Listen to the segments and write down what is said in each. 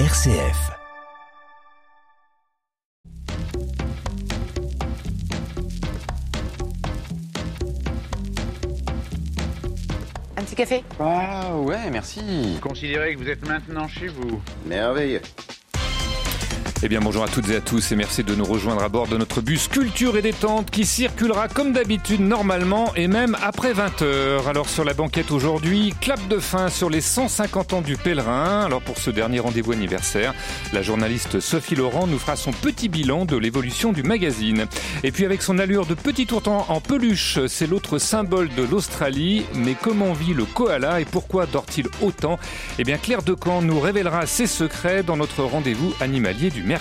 RCF. Un petit café? Ah ouais, merci. Considérez que vous êtes maintenant chez vous. Merveilleux. Eh bien bonjour à toutes et à tous et merci de nous rejoindre à bord de notre bus Culture et Détente qui circulera comme d'habitude normalement et même après 20h. Alors sur la banquette aujourd'hui, clap de fin sur les 150 ans du pèlerin. Alors pour ce dernier rendez-vous anniversaire, la journaliste Sophie Laurent nous fera son petit bilan de l'évolution du magazine. Et puis avec son allure de petit tourtant en peluche, c'est l'autre symbole de l'Australie. Mais comment vit le koala et pourquoi dort-il autant? Eh bien Claire Decamp nous révélera ses secrets dans notre rendez-vous animalier du mercredi.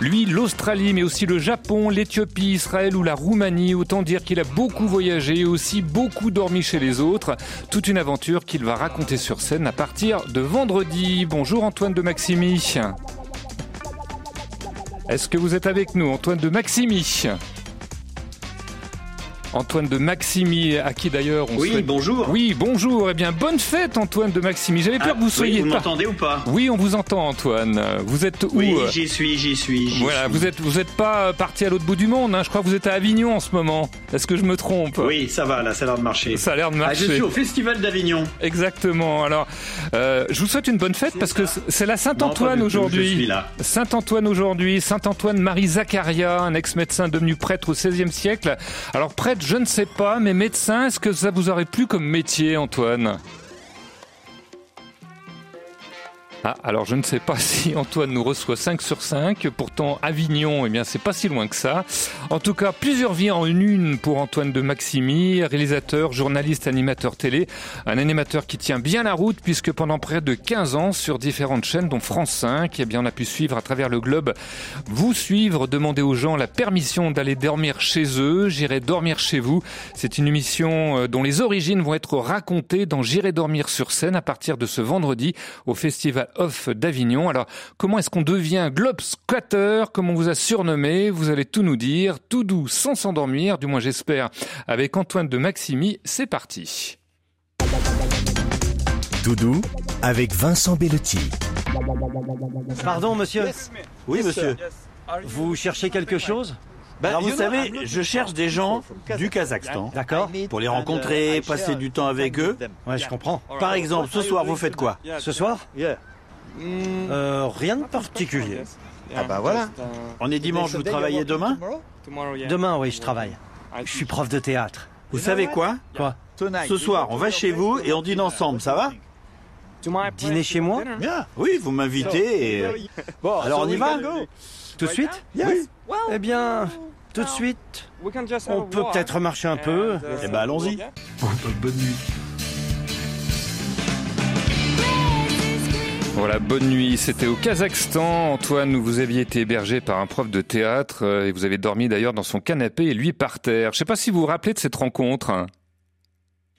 Lui, l'Australie, mais aussi le Japon, l'Éthiopie, Israël ou la Roumanie, autant dire qu'il a beaucoup voyagé et aussi beaucoup dormi chez les autres. Toute une aventure qu'il va raconter sur scène à partir de vendredi. Bonjour Antoine de Maximi. Est-ce que vous êtes avec nous, Antoine de Maximi? Antoine de Maximi, à qui d'ailleurs on Oui, souhaite... bonjour. Oui, bonjour. Eh bien, bonne fête, Antoine de Maximi. J'avais peur Ah, que vous oui, soyez vous pas. m'entendez ou pas Oui, on vous entend, Antoine. Vous êtes où Oui, euh, j'y suis, j'y suis. j'y Voilà, suis. vous êtes vous êtes pas parti à l'autre bout du monde. Hein. Je crois que vous êtes à Avignon en ce moment. Est-ce que je me trompe? Oui, ça va, là, ça a l'air de marcher. Ça a l'air de Ah, je marcher. suis au Festival d'Avignon. Exactement. Alors, euh, je vous souhaite une bonne fête parce que c'est la Saint-Antoine tout, Je suis aujourd'hui. là. Saint-Antoine aujourd'hui, Saint-Antoine Marie Zaccaria, un ex-médecin devenu prêtre au XVIe siècle. Alors prêtre, je ne sais pas, mais médecin, est-ce que ça vous aurait plu comme métier, Antoine? Ah, alors je ne sais pas si Antoine nous reçoit 5 sur 5. Pourtant, Avignon, eh bien, c'est pas si loin que ça. En tout cas, plusieurs vies en une pour Antoine de Maximi, réalisateur, journaliste, animateur télé. Un animateur qui tient bien la route puisque pendant près de 15 ans, sur différentes chaînes, dont France 5, eh bien, on a pu suivre à travers le globe, vous suivre, demander aux gens la permission d'aller dormir chez eux. J'irai dormir chez vous. C'est une émission euh, dont les origines vont être racontées dans J'irai dormir sur scène à partir de ce vendredi au Festival Off d'Avignon. Alors, comment est-ce qu'on devient globe squatter Comme on vous a surnommé? Vous allez tout nous dire, tout doux, sans s'endormir, du moins j'espère. Avec Antoine de Maximi, c'est parti. Doudou avec Vincent Bellotti. Pardon, monsieur. Oui, monsieur. Vous cherchez quelque chose? Ben, vous savez, je cherche des gens du Kazakhstan. D'accord? Pour les rencontrer, passer du temps avec eux. Ouais, je comprends. Par exemple, ce soir, vous faites quoi? Ce soir? Euh, Rien de particulier. Ah bah voilà. On est dimanche, vous travaillez demain Demain, oui, je travaille. Je suis prof de théâtre. Vous savez quoi Quoi Ce soir, on va chez vous et on dîne ensemble, ça va Dîner chez moi Bien. Oui, vous m'invitez et... Alors on y va Tout de suite Oui. Eh bien, tout de suite. On peut peut-être marcher un peu. Eh ben allons-y. bonne nuit. Voilà, bonne nuit. C'était au Kazakhstan. Antoine, vous aviez été hébergé par un prof de théâtre euh, et vous avez dormi d'ailleurs dans son canapé et lui par terre. Je sais pas si vous vous rappelez de cette rencontre.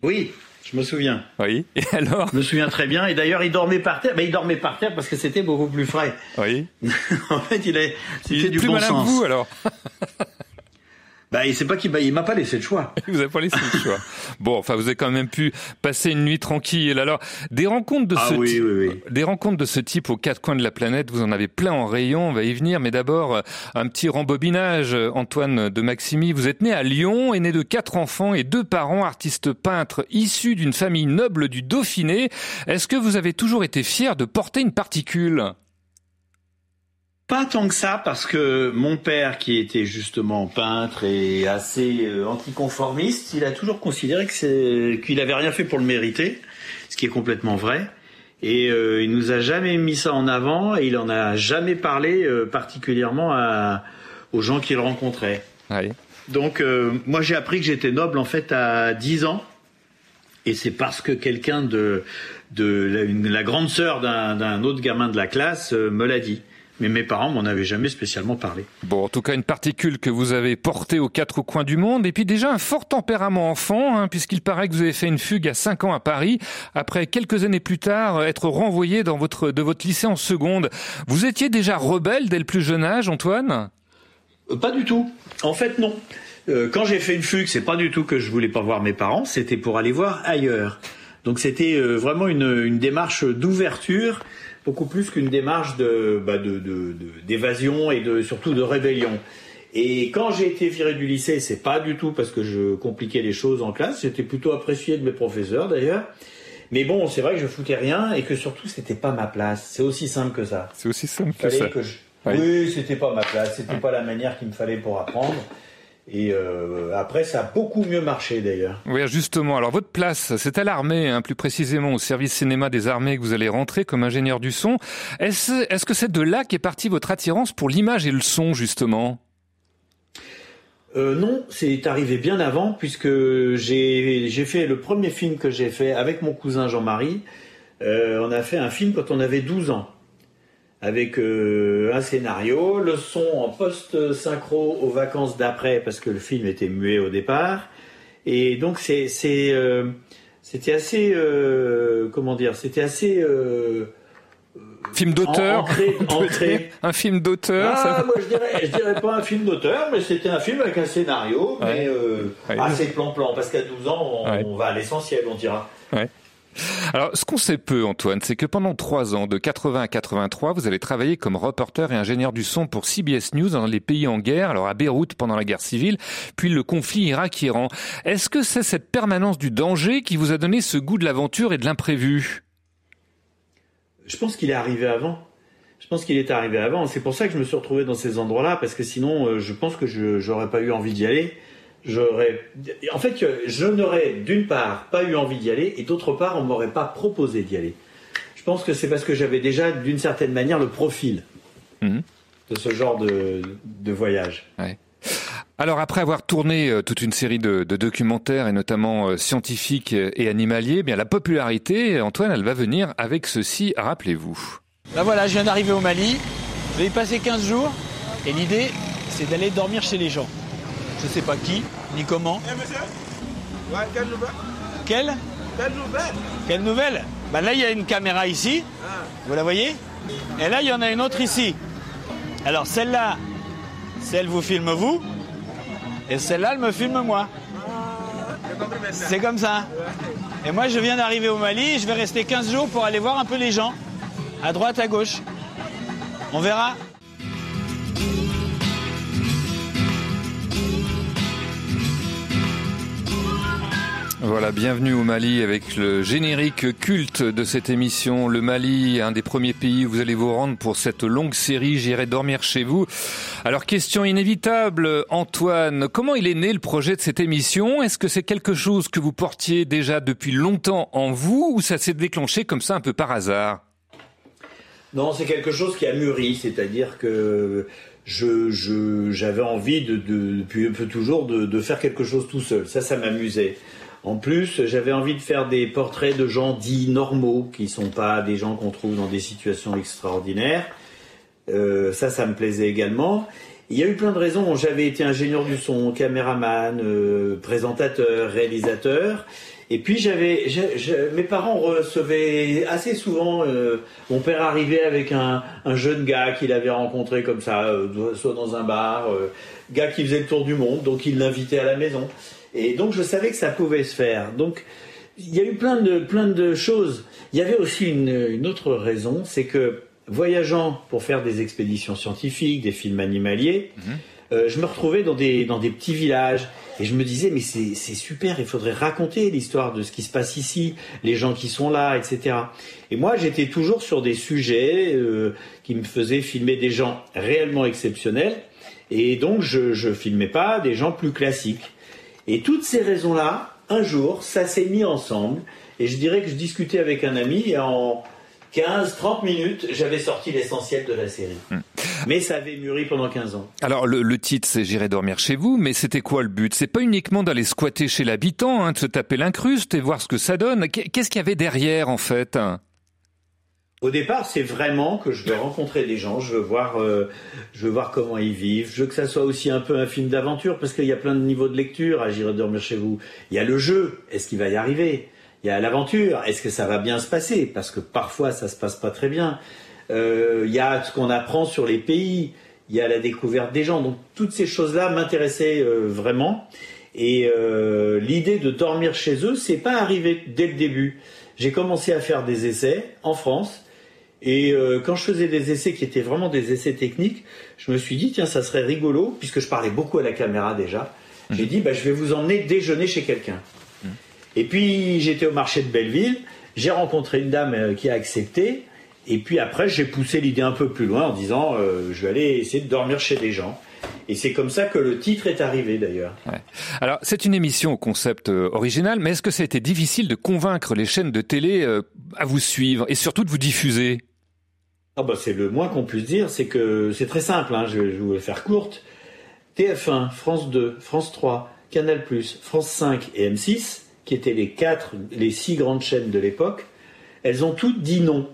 Oui, je me souviens. Oui. Et alors Je me souviens très bien. Et d'ailleurs, il dormait par terre. Mais il dormait par terre parce que c'était beaucoup plus frais. Oui. en fait, il est, c'était du plus bon malin que sens. vous alors. Bah, il sait pas qu'il, bah, il m'a pas laissé le choix. Vous avez pas laissé le choix. Bon, enfin, vous avez quand même pu passer une nuit tranquille. Alors, des rencontres de Ah ce oui, type, oui, oui. des rencontres de ce type aux quatre coins de la planète, vous en avez plein en rayon. On va y venir, mais d'abord un petit rembobinage. Antoine de Maximi, vous êtes né à Lyon, et né de quatre enfants et deux parents artistes peintres issus d'une famille noble du Dauphiné. Est-ce que vous avez toujours été fier de porter une particule? Pas tant que ça, parce que mon père, qui était justement peintre et assez euh, anticonformiste, il a toujours considéré que qu'il avait rien fait pour le mériter, ce qui est complètement vrai. Et euh, il nous a jamais mis ça en avant et il en a jamais parlé euh, particulièrement à, aux gens qu'il rencontrait. Donc euh, moi j'ai appris que j'étais noble en fait à 10 ans et c'est parce que quelqu'un de de la, une- la grande sœur d'un autre gamin de la classe me l'a dit. Mais mes parents m'en avaient jamais spécialement parlé. Bon, en tout cas, une particule que vous avez portée aux quatre coins du monde, et puis déjà un fort tempérament enfant, hein, puisqu'il paraît que vous avez fait une fugue à 5 ans à Paris, après quelques années plus tard, être renvoyé dans votre, de votre lycée en seconde. Vous étiez déjà rebelle dès le plus jeune âge, Antoine? Euh, Pas du tout. En fait, non. Euh, quand j'ai fait une fugue, c'est pas du tout que je voulais pas voir mes parents, c'était pour aller voir ailleurs. Donc c'était euh, vraiment une, une démarche d'ouverture, beaucoup plus qu'une démarche de, bah, de, d'évasion et de, surtout de rébellion. Et quand j'ai été viré du lycée, c'est pas du tout parce que je compliquais les choses en classe, c'était plutôt apprécié de mes professeurs d'ailleurs. Mais bon, c'est vrai que je foutais rien et que surtout c'était pas ma place. C'est aussi simple que ça. C'est aussi simple que ça. que je- Oui. Oui, c'était pas ma place, c'était pas la manière qu'il me fallait pour apprendre. Et euh, après, ça a beaucoup mieux marché d'ailleurs. Oui, justement. Alors, votre place, c'est à l'armée, hein, plus précisément au service cinéma des armées que vous allez rentrer comme ingénieur du son. Est-ce est-ce que c'est de là qu'est partie votre attirance pour l'image et le son, justement? Euh, non, c'est arrivé bien avant puisque j'ai j'ai fait le premier film que j'ai fait avec mon cousin Jean-Marie. Euh, on a fait un film quand on avait 12 ans avec euh, un scénario, le son en post-synchro aux vacances d'après parce que le film était muet au départ. Et donc c'est c'est euh, c'était assez euh, comment dire, c'était assez Film d'auteur ancré- ancré. Un film d'auteur ah, ça- moi je dirais, je dirais pas un film d'auteur, mais c'était un film avec un scénario, Ouais. mais Ouais. assez plan-plan, parce qu'à 12 ans, on, Ouais. on va à l'essentiel, on dira. Alors, ce qu'on sait peu, Antoine, c'est que pendant trois ans, de 80 à 83, vous allez travailler comme reporter et ingénieur du son pour CBS News dans les pays en guerre, alors à Beyrouth pendant la guerre civile, puis le conflit Irak-Iran. Est-ce que c'est cette permanence du danger qui vous a donné ce goût de l'aventure et de l'imprévu? Je pense qu'il est arrivé avant. Je pense qu'il est arrivé avant. C'est pour ça que je me suis retrouvé dans ces endroits-là, parce que sinon, euh, je pense que je j'aurais pas eu envie d'y aller. J'aurais, en fait, je n'aurais d'une part pas eu envie d'y aller, et d'autre part, on m'aurait pas proposé d'y aller. Je pense que c'est parce que j'avais déjà, d'une certaine manière, le profil Mhm. de ce genre de, de voyage. Alors après avoir tourné euh, toute une série de, de documentaires et notamment euh, scientifiques et animaliers, eh bien la popularité, Antoine, elle va venir avec ceci, rappelez-vous. Là voilà, je viens d'arriver au Mali. Je vais y passer 15 jours. Et l'idée, c'est d'aller dormir chez les gens. Je sais pas qui, ni comment. Quelle Quelle nouvelle Bah là, il y a une caméra ici. Vous la voyez Et là, il y en a une autre ici. Alors celle-là, celle vous filme vous. Et celle-là, elle me filme moi. C'est comme ça. Et moi, je viens d'arriver au Mali. Je vais rester 15 jours pour aller voir un peu les gens. À droite, à gauche. On verra. Voilà, bienvenue au Mali avec le générique culte de cette émission. Le Mali, un des premiers pays où vous allez vous rendre pour cette longue série J'irai dormir chez vous. Alors, question inévitable, Antoine, comment il est né le projet de cette émission? Est-ce que c'est quelque chose que vous portiez déjà depuis longtemps en vous ou ça s'est déclenché comme ça un peu par hasard? Non, c'est quelque chose qui a mûri, c'est-à-dire que j'avais envie de, de- depuis un peu toujours de faire quelque chose tout seul. Ça, ça m'amusait. En plus, j'avais envie de faire des portraits de gens dits normaux, qui sont pas des gens qu'on trouve dans des situations extraordinaires. Euh, ça, ça me plaisait également. Il y a eu plein de raisons. J'avais été ingénieur du son, caméraman, euh, présentateur, réalisateur. Et puis j'avais, mes parents recevaient assez souvent. euh, mon père arrivait avec un, un jeune gars qu'il avait rencontré comme ça, soit dans un bar, gars qui faisait le tour du monde, donc il l'invitait à la maison. Et donc je savais que ça pouvait se faire. Donc il y a eu plein de plein de choses. Il y avait aussi une, une autre raison, c'est que voyageant pour faire des expéditions scientifiques, des films animaliers, euh, je me retrouvais dans des dans des petits villages et je me disais mais c'est c'est super, il faudrait raconter l'histoire de ce qui se passe ici, les gens qui sont là, etc. Et moi j'étais toujours sur des sujets euh, qui me faisaient filmer des gens réellement exceptionnels et donc je je filmais pas des gens plus classiques. Et toutes ces raisons-là, un jour, ça s'est mis ensemble. Et je dirais que je discutais avec un ami et en 15-30 minutes, j'avais sorti l'essentiel de la série. Mais ça avait mûri pendant 15 ans. Alors le, le titre c'est J'irai dormir chez vous, mais c'était quoi le but? C'est pas uniquement d'aller squatter chez l'habitant, hein, de se taper l'incruste et voir ce que ça donne. Qu'est- Qu'est-ce qu'il y avait derrière en fait? Au départ, c'est vraiment que je veux rencontrer des gens, je veux voir, euh, je veux voir comment ils vivent, je veux que ça soit aussi un peu un film d'aventure parce qu'il y a plein de niveaux de lecture à J'irai dormir chez vous. Il y a le jeu, est-ce qu'il va y arriver? Il y a l'aventure, est-ce que ça va bien se passer? Parce que parfois ça se passe pas très bien. Euh, il y a ce qu'on apprend sur les pays, il y a la découverte des gens. Donc toutes ces choses-là m'intéressaient euh, vraiment. Et l'idée de dormir chez eux, c'est pas arrivé dès le début. J'ai commencé à faire des essais en France. Et euh, quand je faisais des essais qui étaient vraiment des essais techniques, je me suis dit, tiens, ça serait rigolo, puisque je parlais beaucoup à la caméra déjà. J'ai dit, bah, je vais vous emmener déjeuner chez quelqu'un. Et puis, j'étais au marché de Belleville, j'ai rencontré une dame euh, qui a accepté. Et puis après, j'ai poussé l'idée un peu plus loin en disant, euh, je vais aller essayer de dormir chez des gens. Et c'est comme ça que le titre est arrivé d'ailleurs. Ouais. Alors, c'est une émission au concept euh, original, mais est-ce que ça a été difficile de convaincre les chaînes de télé euh, à vous suivre et surtout de vous diffuser? Ah bah c'est le moins qu'on puisse dire, c'est que c'est très simple, hein, je, je vais faire courte. TF1, France 2, France 3, Canal+, France 5 et M6, qui étaient les quatre, les six grandes chaînes de l'époque, elles ont toutes dit non.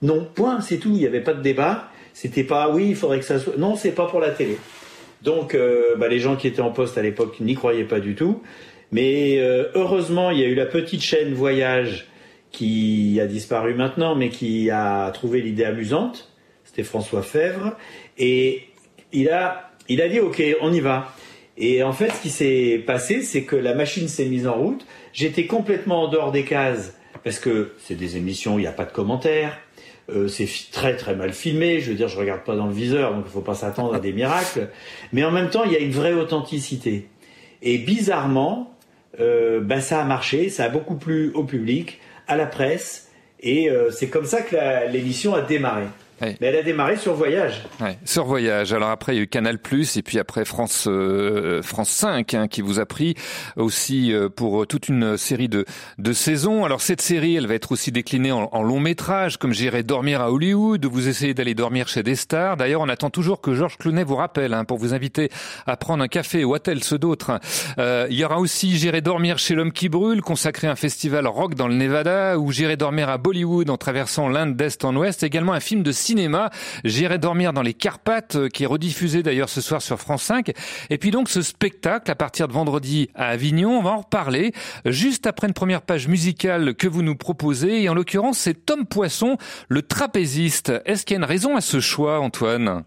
Non, point, c'est tout, il n'y avait pas de débat. C'était pas oui, il faudrait que ça soit. Non, c'est pas pour la télé. Donc euh, bah, les gens qui étaient en poste à l'époque n'y croyaient pas du tout. Mais euh, heureusement, il y a eu la petite chaîne Voyage qui a disparu maintenant, mais qui a trouvé l'idée amusante. C'était François Fèvre. Et il a, il a dit, OK, on y va. Et en fait, ce qui s'est passé, c'est que la machine s'est mise en route. J'étais complètement en dehors des cases, parce que c'est des émissions où il n'y a pas de commentaires. Euh, c'est très très mal filmé. Je veux dire, je regarde pas dans le viseur, donc il faut pas s'attendre à des miracles. Mais en même temps, il y a une vraie authenticité. Et bizarrement, euh, ben ça a marché, ça a beaucoup plu au public, à la presse, et euh, c'est comme ça que l'émission a démarré. Ouais. Mais elle a démarré sur Voyage. Ouais, sur Voyage. Alors après, il y a eu Canal+, et puis après France euh, France 5, hein, qui vous a pris aussi euh, pour toute une série de, de saisons. Alors cette série, elle va être aussi déclinée en, en long métrage, comme J'irai dormir à Hollywood, vous essayez d'aller dormir chez des stars. D'ailleurs, on attend toujours que Georges Clooney vous rappelle, hein, pour vous inviter à prendre un café ou à tel ceux d'autres. Euh, il y aura aussi J'irai dormir chez l'homme qui brûle, consacré à un festival rock dans le Nevada, ou J'irai dormir à Bollywood en traversant l'Inde d'est en ouest. Également un film de cinéma, J'irai dormir dans les Carpates, euh, qui est rediffusé d'ailleurs ce soir sur France 5. Et puis donc ce spectacle à partir de vendredi à Avignon, on va en reparler juste après une première page musicale que vous nous proposez. Et en l'occurrence, c'est Tom Poisson, le trapéziste. Est-ce qu'il y a une raison à ce choix, Antoine?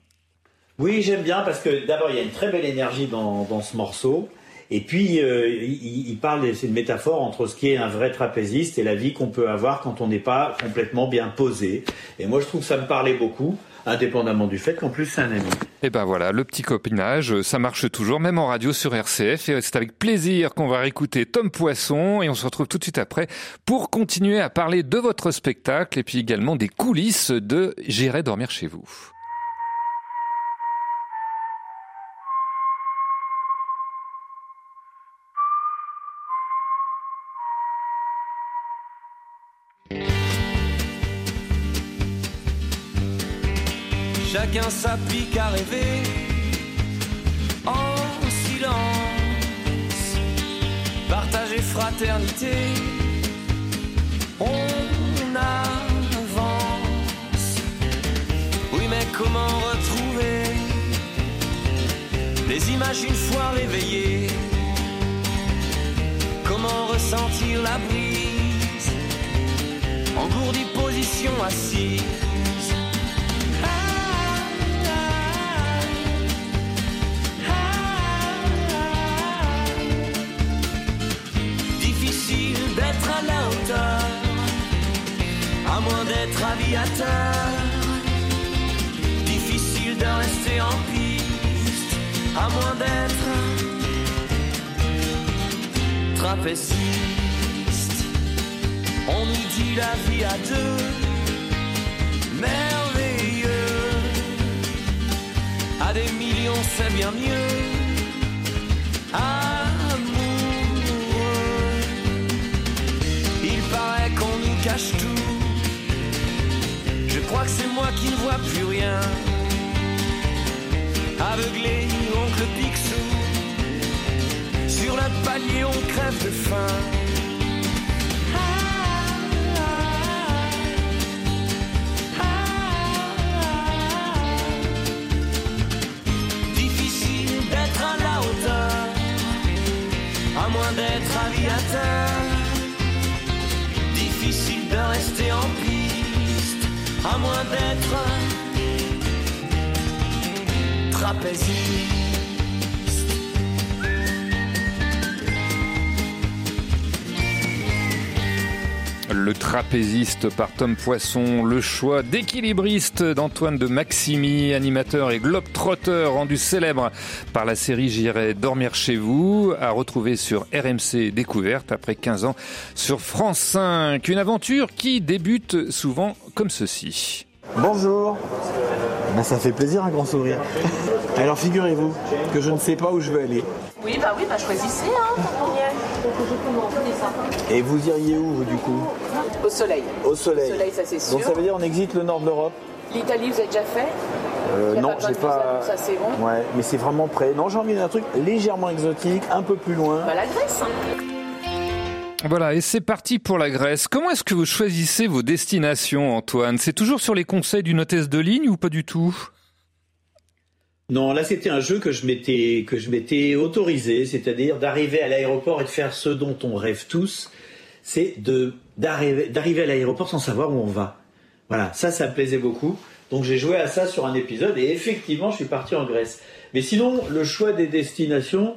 Oui, j'aime bien parce que d'abord il y a une très belle énergie dans, dans ce morceau. Et puis euh, il, il parle, c'est une métaphore entre ce qui est un vrai trapéziste et la vie qu'on peut avoir quand on n'est pas complètement bien posé. Et moi je trouve que ça me parlait beaucoup, indépendamment du fait qu'en plus c'est un ami. Et ben voilà, le petit copinage, ça marche toujours, même en radio sur RCF. Et c'est avec plaisir qu'on va réécouter Tom Poisson et on se retrouve tout de suite après pour continuer à parler de votre spectacle et puis également des coulisses de J'irai dormir chez vous. Chacun s'applique à rêver en silence. Partage et fraternité, on avance. Oui, mais comment retrouver les images une fois réveillées? Comment ressentir la brise? Engourdie position assise À la hauteur, à moins d'être aviateur. Difficile de rester en piste, à moins d'être trapéziste. On nous dit la vie à deux, merveilleux. À des millions, c'est bien mieux. Cache tout. Je crois que c'est moi qui ne vois plus rien. Aveuglé, oncle Picsou. Sur le palier, on crève de faim. Difficile d'être à la hauteur, à moins d'être aviateur. Rester en piste, à moins d'être trapéziste. Le trapéziste par Tom Poisson, le choix d'équilibriste d'Antoine de Maximi, animateur et globe-trotteur rendu célèbre par la série J'irai dormir chez vous, à retrouver sur RMC Découverte après 15 ans sur France 5. Une aventure qui débute souvent comme ceci. Bonjour. Ben, ça fait plaisir un grand sourire. Alors figurez-vous que je ne sais pas où je veux aller. Oui, bah oui, bah choisissez, hein, Et vous iriez où vous, du coup Au soleil. Au soleil. Au soleil, ça c'est sûr. Donc ça veut dire on exite le nord de l'Europe L'Italie, vous avez déjà fait Euh, Non, j'ai pas. ça, c'est bon. Ouais, mais c'est vraiment près. Non, j'ai envie d'un truc légèrement exotique, un peu plus loin. Bah la Grèce. Voilà, et c'est parti pour la Grèce. Comment est-ce que vous choisissez vos destinations, Antoine? C'est toujours sur les conseils d'une hôtesse de ligne ou pas du tout? Non, là c'était un jeu que je m'étais autorisé, c'est-à-dire d'arriver à l'aéroport et de faire ce dont on rêve tous, c'est d'arriver à l'aéroport sans savoir où on va. Voilà, ça ça me plaisait beaucoup. Donc j'ai joué à ça sur un épisode et effectivement je suis parti en Grèce. Mais sinon le choix des destinations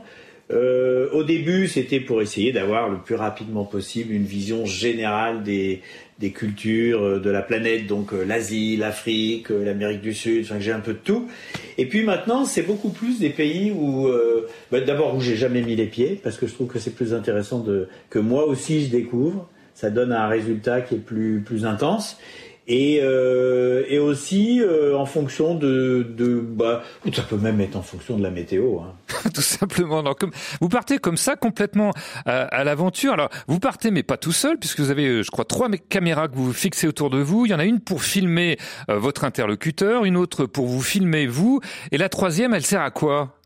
euh, au début, c'était pour essayer d'avoir le plus rapidement possible une vision générale des, des cultures euh, de la planète, donc euh, l'Asie, l'Afrique, euh, l'Amérique du Sud, enfin j'ai un peu de tout. Et puis maintenant, c'est beaucoup plus des pays où, euh, bah, d'abord où j'ai jamais mis les pieds, parce que je trouve que c'est plus intéressant de, que moi aussi je découvre. Ça donne un résultat qui est plus plus intense. Et, euh, et aussi euh, en fonction de, de bah, ça peut même être en fonction de la météo. Hein. tout simplement. Alors, comme, vous partez comme ça complètement à, à l'aventure. Alors, vous partez, mais pas tout seul, puisque vous avez, euh, je crois, trois mé- caméras que vous fixez autour de vous. Il y en a une pour filmer euh, votre interlocuteur, une autre pour vous filmer vous, et la troisième, elle sert à quoi?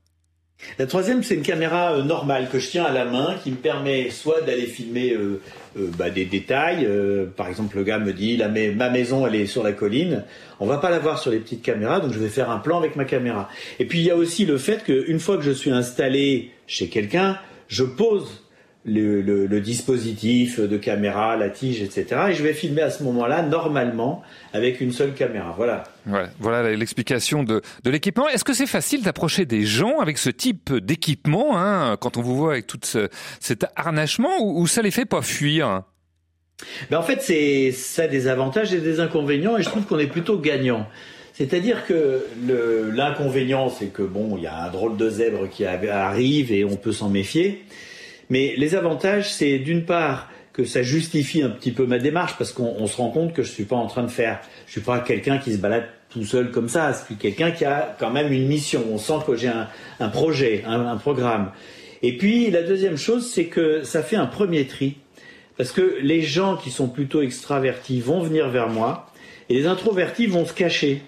La troisième, c'est une caméra euh, normale que je tiens à la main, qui me permet soit d'aller filmer euh, euh, bah, des détails. euh, par exemple, le gars me dit, la, ma maison, elle est sur la colline. On va pas la voir sur les petites caméras, donc je vais faire un plan avec ma caméra. Et puis il y a aussi le fait qu'une fois que je suis installé chez quelqu'un, je pose le, le- le dispositif de caméra, la tige, etc. Et je vais filmer à ce moment-là, normalement, avec une seule caméra. Voilà. Voilà l'explication de, de l'équipement. Est-ce que c'est facile d'approcher des gens avec ce type d'équipement, hein, quand on vous voit avec tout ce, cet harnachement, ou, ou ça les fait pas fuir? Ben en fait, c'est ça a des avantages et des inconvénients, et je trouve qu'on est plutôt gagnant. C'est-à-dire que l'inconvénient, c'est que bon, il y a un drôle de zèbre qui arrive et on peut s'en méfier. Mais les avantages, c'est d'une part que ça justifie un petit peu ma démarche parce qu'on on se rend compte que je suis pas en train de faire, je suis pas quelqu'un qui se balade tout seul comme ça. Je suis quelqu'un qui a quand même une mission. On sent que j'ai un, projet, un, programme. Et puis la deuxième chose, c'est que ça fait un premier tri parce que les gens qui sont plutôt extravertis vont venir vers moi et les introvertis vont se cacher.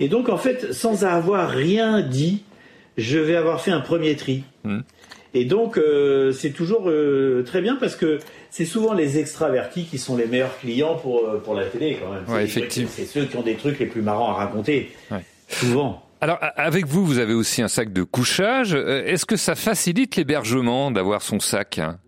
Et donc en fait, sans avoir rien dit, je vais avoir fait un premier tri. Hmm. Et donc euh, c'est toujours euh, très bien parce que c'est souvent les extravertis qui sont les meilleurs clients pour, euh, pour la télé quand même. C'est Ouais, effectivement. C'est ceux qui ont des trucs les plus marrants à raconter. Ouais. Souvent. Alors, a- avec vous, vous avez aussi un sac de couchage. Est-ce que ça facilite l'hébergement d'avoir son sac hein?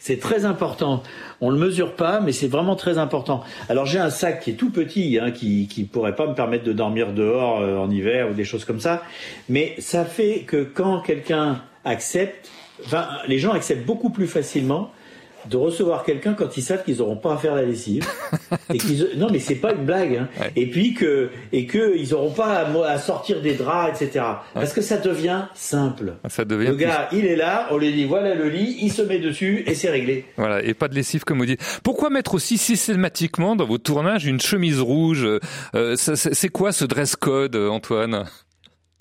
C'est très important. On le mesure pas, mais c'est vraiment très important. Alors j'ai un sac qui est tout petit, hein, qui qui pourrait pas me permettre de dormir dehors euh, en hiver ou des choses comme ça. Mais ça fait que quand quelqu'un accepte, enfin les gens acceptent beaucoup plus facilement de recevoir quelqu'un quand ils savent qu'ils n'auront pas à faire la lessive. et qu'ils, non mais c'est pas une blague. Hein. Ouais. Et puis que et que ils n'auront pas à, sortir des draps, etc. Parce que ça devient simple. Ça devient Le plus- gars, il est là, on lui dit voilà le lit, il se met dessus et c'est réglé. Voilà, et pas de lessive comme vous dites. Pourquoi mettre aussi systématiquement dans vos tournages une chemise rouge? Euh, C'est quoi ce dress code, Antoine?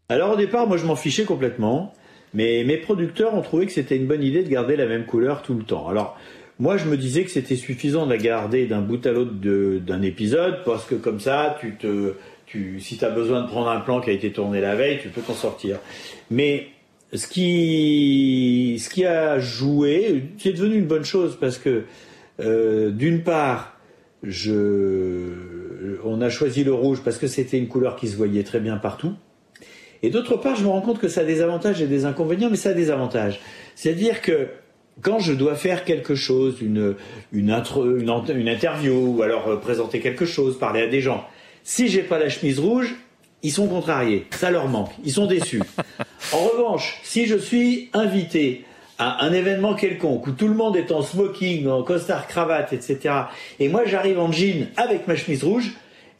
Alors au départ, moi je m'en fichais complètement, mais mes producteurs ont trouvé que c'était une bonne idée de garder la même couleur tout le temps. Alors moi je me disais que c'était suffisant de la garder d'un bout à l'autre d'un épisode, parce que comme ça, si tu as besoin de prendre un plan qui a été tourné la veille, tu peux t'en sortir. Mais ce qui, qui a joué, c'est devenu une bonne chose parce que euh, d'une part, on a choisi le rouge parce que c'était une couleur qui se voyait très bien partout. Et d'autre part, je me rends compte que ça a des avantages et des inconvénients, mais ça a des avantages. C'est-à-dire que quand je dois faire quelque chose, une, une, intro- une, ent- une interview, ou alors euh, présenter quelque chose, parler à des gens, si j'ai pas la chemise rouge, ils sont contrariés, ça leur manque, ils sont déçus. En revanche, si je suis invité à un événement quelconque où tout le monde est en smoking, en costard cravate, etc. Et moi j'arrive en jean avec ma chemise rouge,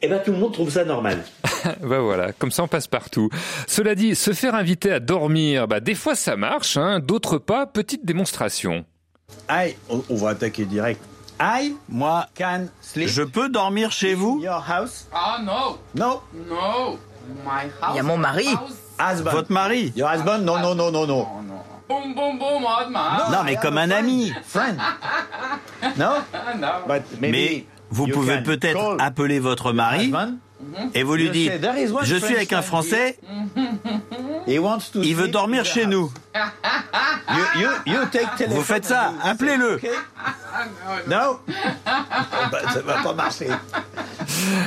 et ben tout le monde trouve ça normal. bah voilà, comme ça on passe partout. Cela dit, se faire inviter à dormir, bah des fois ça marche, hein, d'autres pas. Petite démonstration. Aïe, on, on va attaquer direct. Aïe, moi, can sleep. Je peux dormir chez vous Your house? Ah no, Non. no, my house. Il y a mon mari. Husband. Votre mari Your husband? Non, non, non, non, non. Boom, boom, boom. Non, mais comme un ami. Friend. No? no. But maybe Mais vous you pouvez peut-être appeler votre mari husband. et vous lui dites say, "There is one Je suis avec un. Français, He wants to il veut dormir chez nous. You, you, you take telephone Vous faites ça, appelez-le. okay? No? Bah, ça va pas marcher.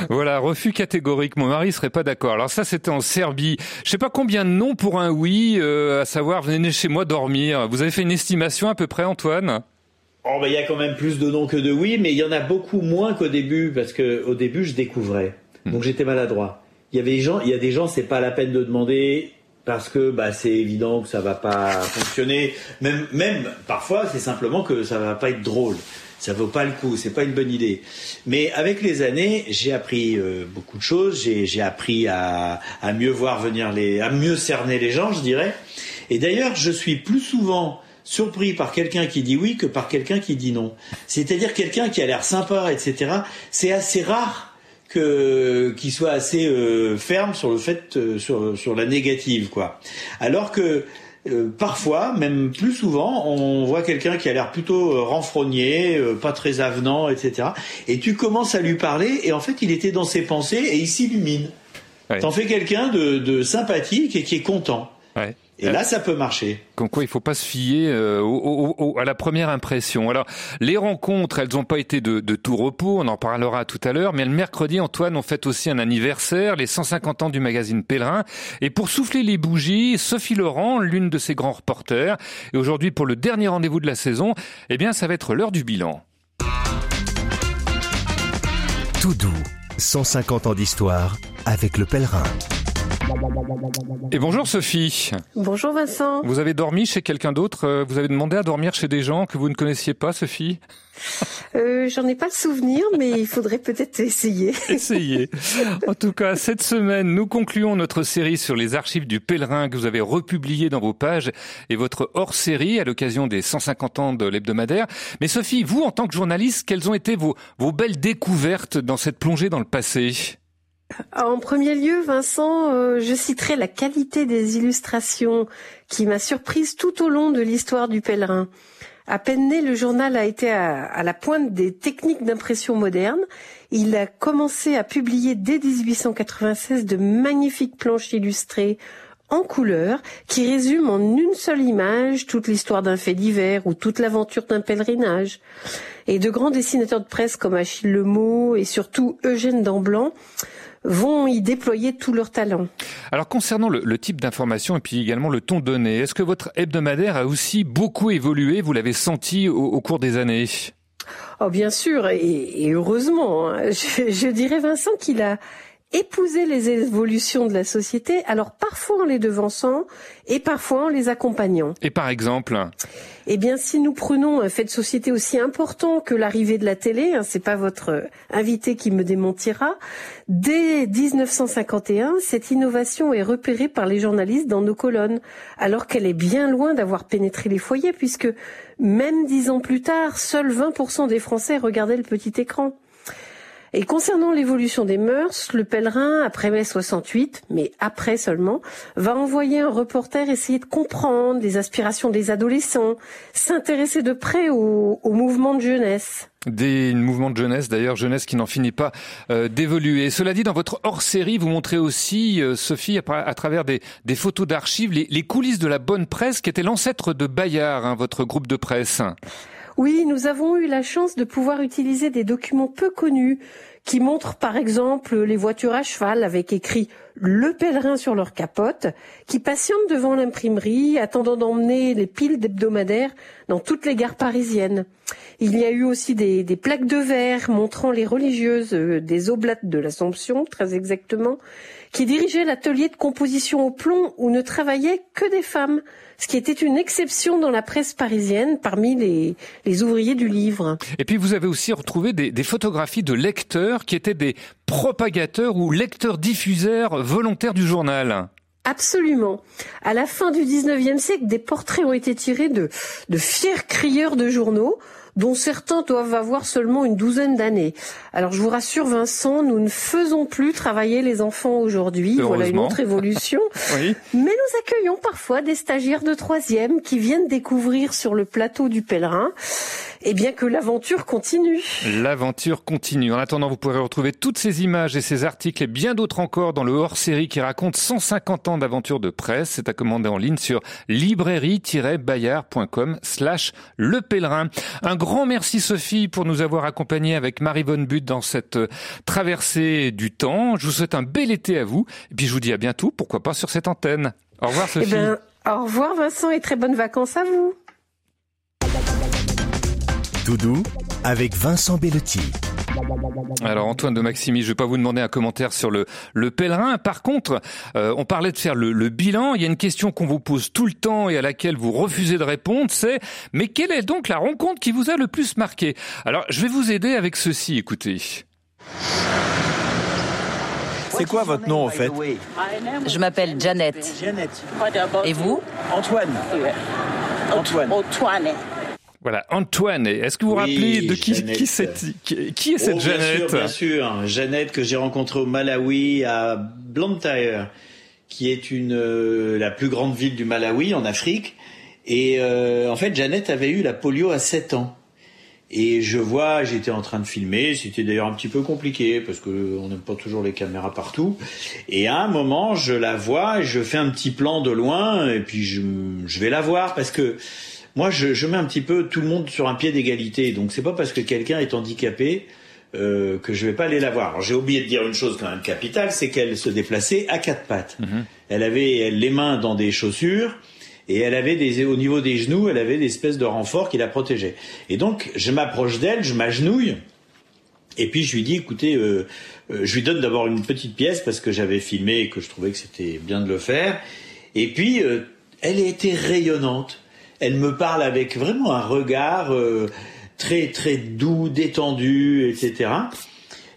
Voilà, refus catégorique. Mon mari serait pas d'accord. Alors ça, c'était en Serbie. Je sais pas combien de noms pour un oui, euh, à savoir venez chez moi dormir. Vous avez fait une estimation à peu près, Antoine? Oh, bah, il y a quand même plus de noms que de oui, mais il y en a beaucoup moins qu'au début, parce que au début, je découvrais. Donc, j'étais maladroit. Il y avait des gens, il y a des gens, c'est pas la peine de demander, parce que, bah, c'est évident que ça va pas fonctionner. Même, même, parfois, c'est simplement que ça va pas être drôle. Ça vaut pas le coup, c'est pas une bonne idée. Mais avec les années, j'ai appris euh, beaucoup de choses. J'ai, j'ai appris à, à mieux voir venir les, à mieux cerner les gens, je dirais. Et d'ailleurs, je suis plus souvent surpris par quelqu'un qui dit oui que par quelqu'un qui dit non. C'est-à-dire quelqu'un qui a l'air sympa, etc. C'est assez rare que qu'il soit assez euh, ferme sur le fait euh, sur sur la négative quoi. Alors que euh, parfois, même plus souvent, on voit quelqu'un qui a l'air plutôt renfrogné, pas très avenant, etc. Et tu commences à lui parler, et en fait, il était dans ses pensées et il s'illumine. Ouais. T'en fais quelqu'un de, de sympathique et qui est content. Ouais. Et là, ça peut marcher. Comme quoi, il faut pas se fier euh, au- au- au- à la première impression. Alors, les rencontres, elles n'ont pas été de, de tout repos. On en parlera tout à l'heure. Mais le mercredi, Antoine, on fête aussi un anniversaire, les 150 ans du magazine Pèlerin. Et pour souffler les bougies, Sophie Laurent, l'une de ses grands reporters. Et aujourd'hui, pour le dernier rendez-vous de la saison, eh bien, ça va être l'heure du bilan. Tout doux, 150 ans d'histoire avec le pèlerin. Et bonjour Sophie. Bonjour Vincent. Vous avez dormi chez quelqu'un d'autre Euh, Vous avez demandé à dormir chez des gens que vous ne connaissiez pas, Sophie Euh, J'en ai pas le souvenir, mais il faudrait peut-être essayer. Essayez. En tout cas, cette semaine, nous concluons notre série sur les archives du pèlerin que vous avez republié dans vos pages et votre hors-série à l'occasion des 150 ans de l'hebdomadaire. Mais Sophie, vous, en tant que journaliste, quelles ont été vos, vos belles découvertes dans cette plongée dans le passé? En premier lieu, Vincent, euh, je citerai la qualité des illustrations qui m'a surprise tout au long de l'histoire du pèlerin. À peine né, le journal a été à, la pointe des techniques d'impression moderne. Il a commencé à publier dès 1896 de magnifiques planches illustrées en couleur qui résument en une seule image toute l'histoire d'un fait divers ou toute l'aventure d'un pèlerinage. Et de grands dessinateurs de presse comme Achille Lemot et surtout Eugène Damblanc vont y déployer tout leur talent. Alors concernant le, le type d'information et puis également le ton donné, est-ce que votre hebdomadaire a aussi beaucoup évolué Vous l'avez senti au, au cours des années? Oh bien sûr, et, et heureusement. hein. Je, je dirais Vincent qu'il a épousé les évolutions de la société, alors parfois en les devançant et parfois en les accompagnant. Et par exemple Eh bien, si nous prenons un fait de société aussi important que l'arrivée de la télé, hein, c'est pas votre euh, invité qui me démentira, dès 1951, cette innovation est repérée par les journalistes dans nos colonnes, alors qu'elle est bien loin d'avoir pénétré les foyers, puisque même dix ans plus tard, seuls 20% des Français regardaient le petit écran. Et concernant l'évolution des mœurs, le pèlerin, après mai 68, mais après seulement, va envoyer un reporter essayer de comprendre les aspirations des adolescents, s'intéresser de près au, au mouvement de jeunesse. Des mouvements de jeunesse, d'ailleurs, jeunesse qui n'en finit pas euh, d'évoluer. Cela dit, dans votre hors-série, vous montrez aussi, euh, Sophie, à, travers des, des photos d'archives, les, les coulisses de la bonne presse, qui était l'ancêtre de Bayard, hein, votre groupe de presse. Oui, nous avons eu la chance de pouvoir utiliser des documents peu connus qui montrent par exemple les voitures à cheval avec écrit le pèlerin sur leur capote, qui patientent devant l'imprimerie, attendant d'emmener les piles d'hebdomadaires dans toutes les gares parisiennes. Il y a eu aussi des, des plaques de verre montrant les religieuses euh, des Oblates de l'Assomption, très exactement, qui dirigeaient l'atelier de composition au plomb où ne travaillaient que des femmes, ce qui était une exception dans la presse parisienne parmi les, les ouvriers du livre. Et puis vous avez aussi retrouvé des, des photographies de lecteurs qui étaient des propagateurs ou lecteurs-diffuseurs volontaires du journal. Absolument. À la fin du 19e siècle, des portraits ont été tirés de, de fiers crieurs de journaux dont certains doivent avoir seulement une douzaine d'années. Alors je vous rassure Vincent, nous ne faisons plus travailler les enfants aujourd'hui. Voilà une autre évolution. oui. Mais nous accueillons parfois des stagiaires de troisième qui viennent découvrir sur le plateau du pèlerin eh bien que l'aventure continue. L'aventure continue. En attendant, vous pourrez retrouver toutes ces images et ces articles et bien d'autres encore dans le hors-série qui raconte 150 ans d'aventure de presse. C'est à commander en ligne sur librairie-bayard.com slash le pèlerin. Un grand merci Sophie pour nous avoir accompagnés avec Marie Von Butte dans cette traversée du temps. Je vous souhaite un bel été à vous et puis je vous dis à bientôt, pourquoi pas sur cette antenne. Au revoir Sophie. Eh ben, au revoir Vincent et très bonnes vacances à vous. Doudou avec Vincent Bellotti. Alors Antoine de Maximi, je vais pas vous demander un commentaire sur le, le pèlerin. Par contre, euh, on parlait de faire le, le, bilan. Il y a une question qu'on vous pose tout le temps et à laquelle vous refusez de répondre, c'est mais quelle est donc la rencontre qui vous a le plus marqué? Alors je vais vous aider avec ceci. Écoutez. C'est quoi votre nom en fait? Je m'appelle Janet. Et vous? Antoine. Antoine. Antoine. Voilà, Antoine. Est-ce que vous vous Oui, rappelez de qui, Jeannette. qui, c'est- qui, qui est cette Oh, bien Jeannette sûr, bien sûr. Jeannette que j'ai rencontrée au Malawi, à Blantyre, qui est une euh, la plus grande ville du Malawi en Afrique. Et euh, en fait, Jeannette avait eu la polio à 7 ans. Et je vois, j'étais en train de filmer, c'était d'ailleurs un petit peu compliqué parce que on n'aime pas toujours les caméras partout. Et à un moment, je la vois, je fais un petit plan de loin et puis je, je vais la voir parce que moi, je, je mets un petit peu tout le monde sur un pied d'égalité. Donc c'est pas parce que quelqu'un est handicapé euh, que je vais pas aller la voir. J'ai oublié de dire une chose quand même capitale, c'est qu'elle se déplaçait à quatre pattes. Elle avait elle, les mains dans des chaussures et elle avait des au niveau des genoux, elle avait des espèces de renforts qui la protégeaient. Et donc je m'approche d'elle, je m'agenouille et puis je lui dis écoutez, euh, euh, je lui donne d'abord une petite pièce parce que j'avais filmé et que je trouvais que c'était bien de le faire. Et puis euh, elle était rayonnante. Elle me parle avec vraiment un regard euh, très très doux, détendu, etc.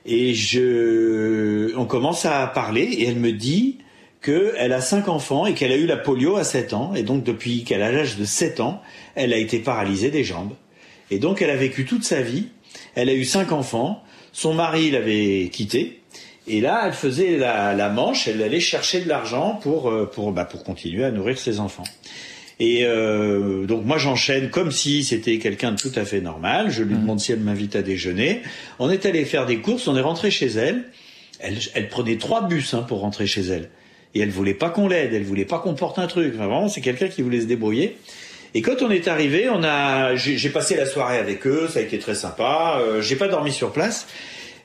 Et je, on commence à parler et elle me dit qu'elle a cinq enfants et qu'elle a eu la polio à 7 ans. Et donc depuis qu'elle a l'âge de 7 ans, elle a été paralysée des jambes. Et donc elle a vécu toute sa vie. Elle a eu cinq enfants. Son mari l'avait quittée. Et là, elle faisait la, la manche. Elle allait chercher de l'argent pour euh, pour bah, pour continuer à nourrir ses enfants. Et euh, donc moi j'enchaîne comme si c'était quelqu'un de tout à fait normal. Je lui demande si elle m'invite à déjeuner. On est allé faire des courses. On est rentré chez elle. Elle, elle prenait trois bus hein, pour rentrer chez elle. Et elle voulait pas qu'on l'aide. Elle voulait pas qu'on porte un truc. Enfin, vraiment, c'est quelqu'un qui voulait se débrouiller. Et quand on est arrivé, on a, j'ai j'ai passé la soirée avec eux. Ça a été très sympa. Euh, j'ai pas dormi sur place,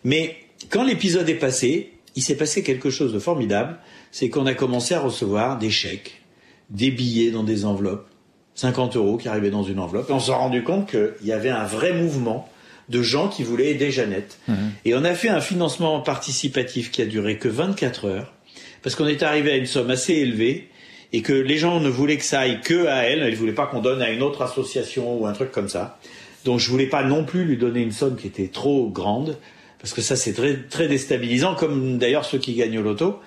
mais quand l'épisode est passé, il s'est passé quelque chose de formidable. C'est qu'on a commencé à recevoir des chèques, des billets dans des enveloppes, 50 euros qui arrivaient dans une enveloppe. Et on s'est rendu compte qu'il y avait un vrai mouvement de gens qui voulaient aider Jeannette. Et on a fait un financement participatif qui a duré que 24 heures, parce qu'on est arrivé à une somme assez élevée et que les gens ne voulaient que ça aille que à elle. Ils voulaient pas qu'on donne à une autre association ou un truc comme ça. Donc je voulais pas non plus lui donner une somme qui était trop grande parce que ça c'est très très déstabilisant comme d'ailleurs ceux qui gagnent au loto.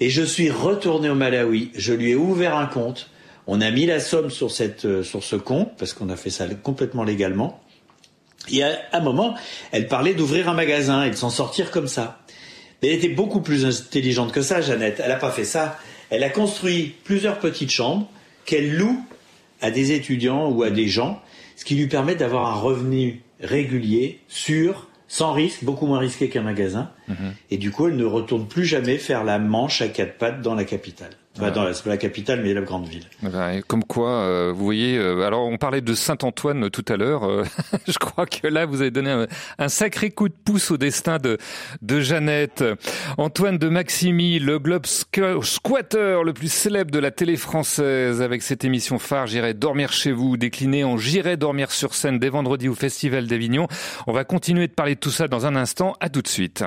Et je suis retourné au Malawi, je lui ai ouvert un compte. On a mis la somme sur cette euh, sur ce compte parce qu'on a fait ça complètement légalement. Et à un moment, elle parlait d'ouvrir un magasin et de s'en sortir comme ça. Mais elle était beaucoup plus intelligente que ça, Jeannette. Elle n'a pas fait ça. Elle a construit plusieurs petites chambres qu'elle loue à des étudiants ou à des gens, ce qui lui permet d'avoir un revenu régulier, sûr, sans risque, beaucoup moins risqué qu'un magasin. Et du coup, elle ne retourne plus jamais faire la manche à quatre pattes dans la capitale. Enfin, dans la, c'est pas la capitale, mais la grande ville. Voilà, et Comme quoi, euh, vous voyez, euh, alors on parlait de Saint-Antoine tout à l'heure, euh, je crois que là vous avez donné un, un sacré coup de pouce au destin de, de Jeannette. Antoine de Maximi, le globe squ- squatter le plus célèbre de la télé française, avec cette émission phare J'irai dormir chez vous, déclinée en J'irai dormir sur scène dès vendredi au Festival d'Avignon. On va continuer de parler de tout ça dans un instant, à tout de suite.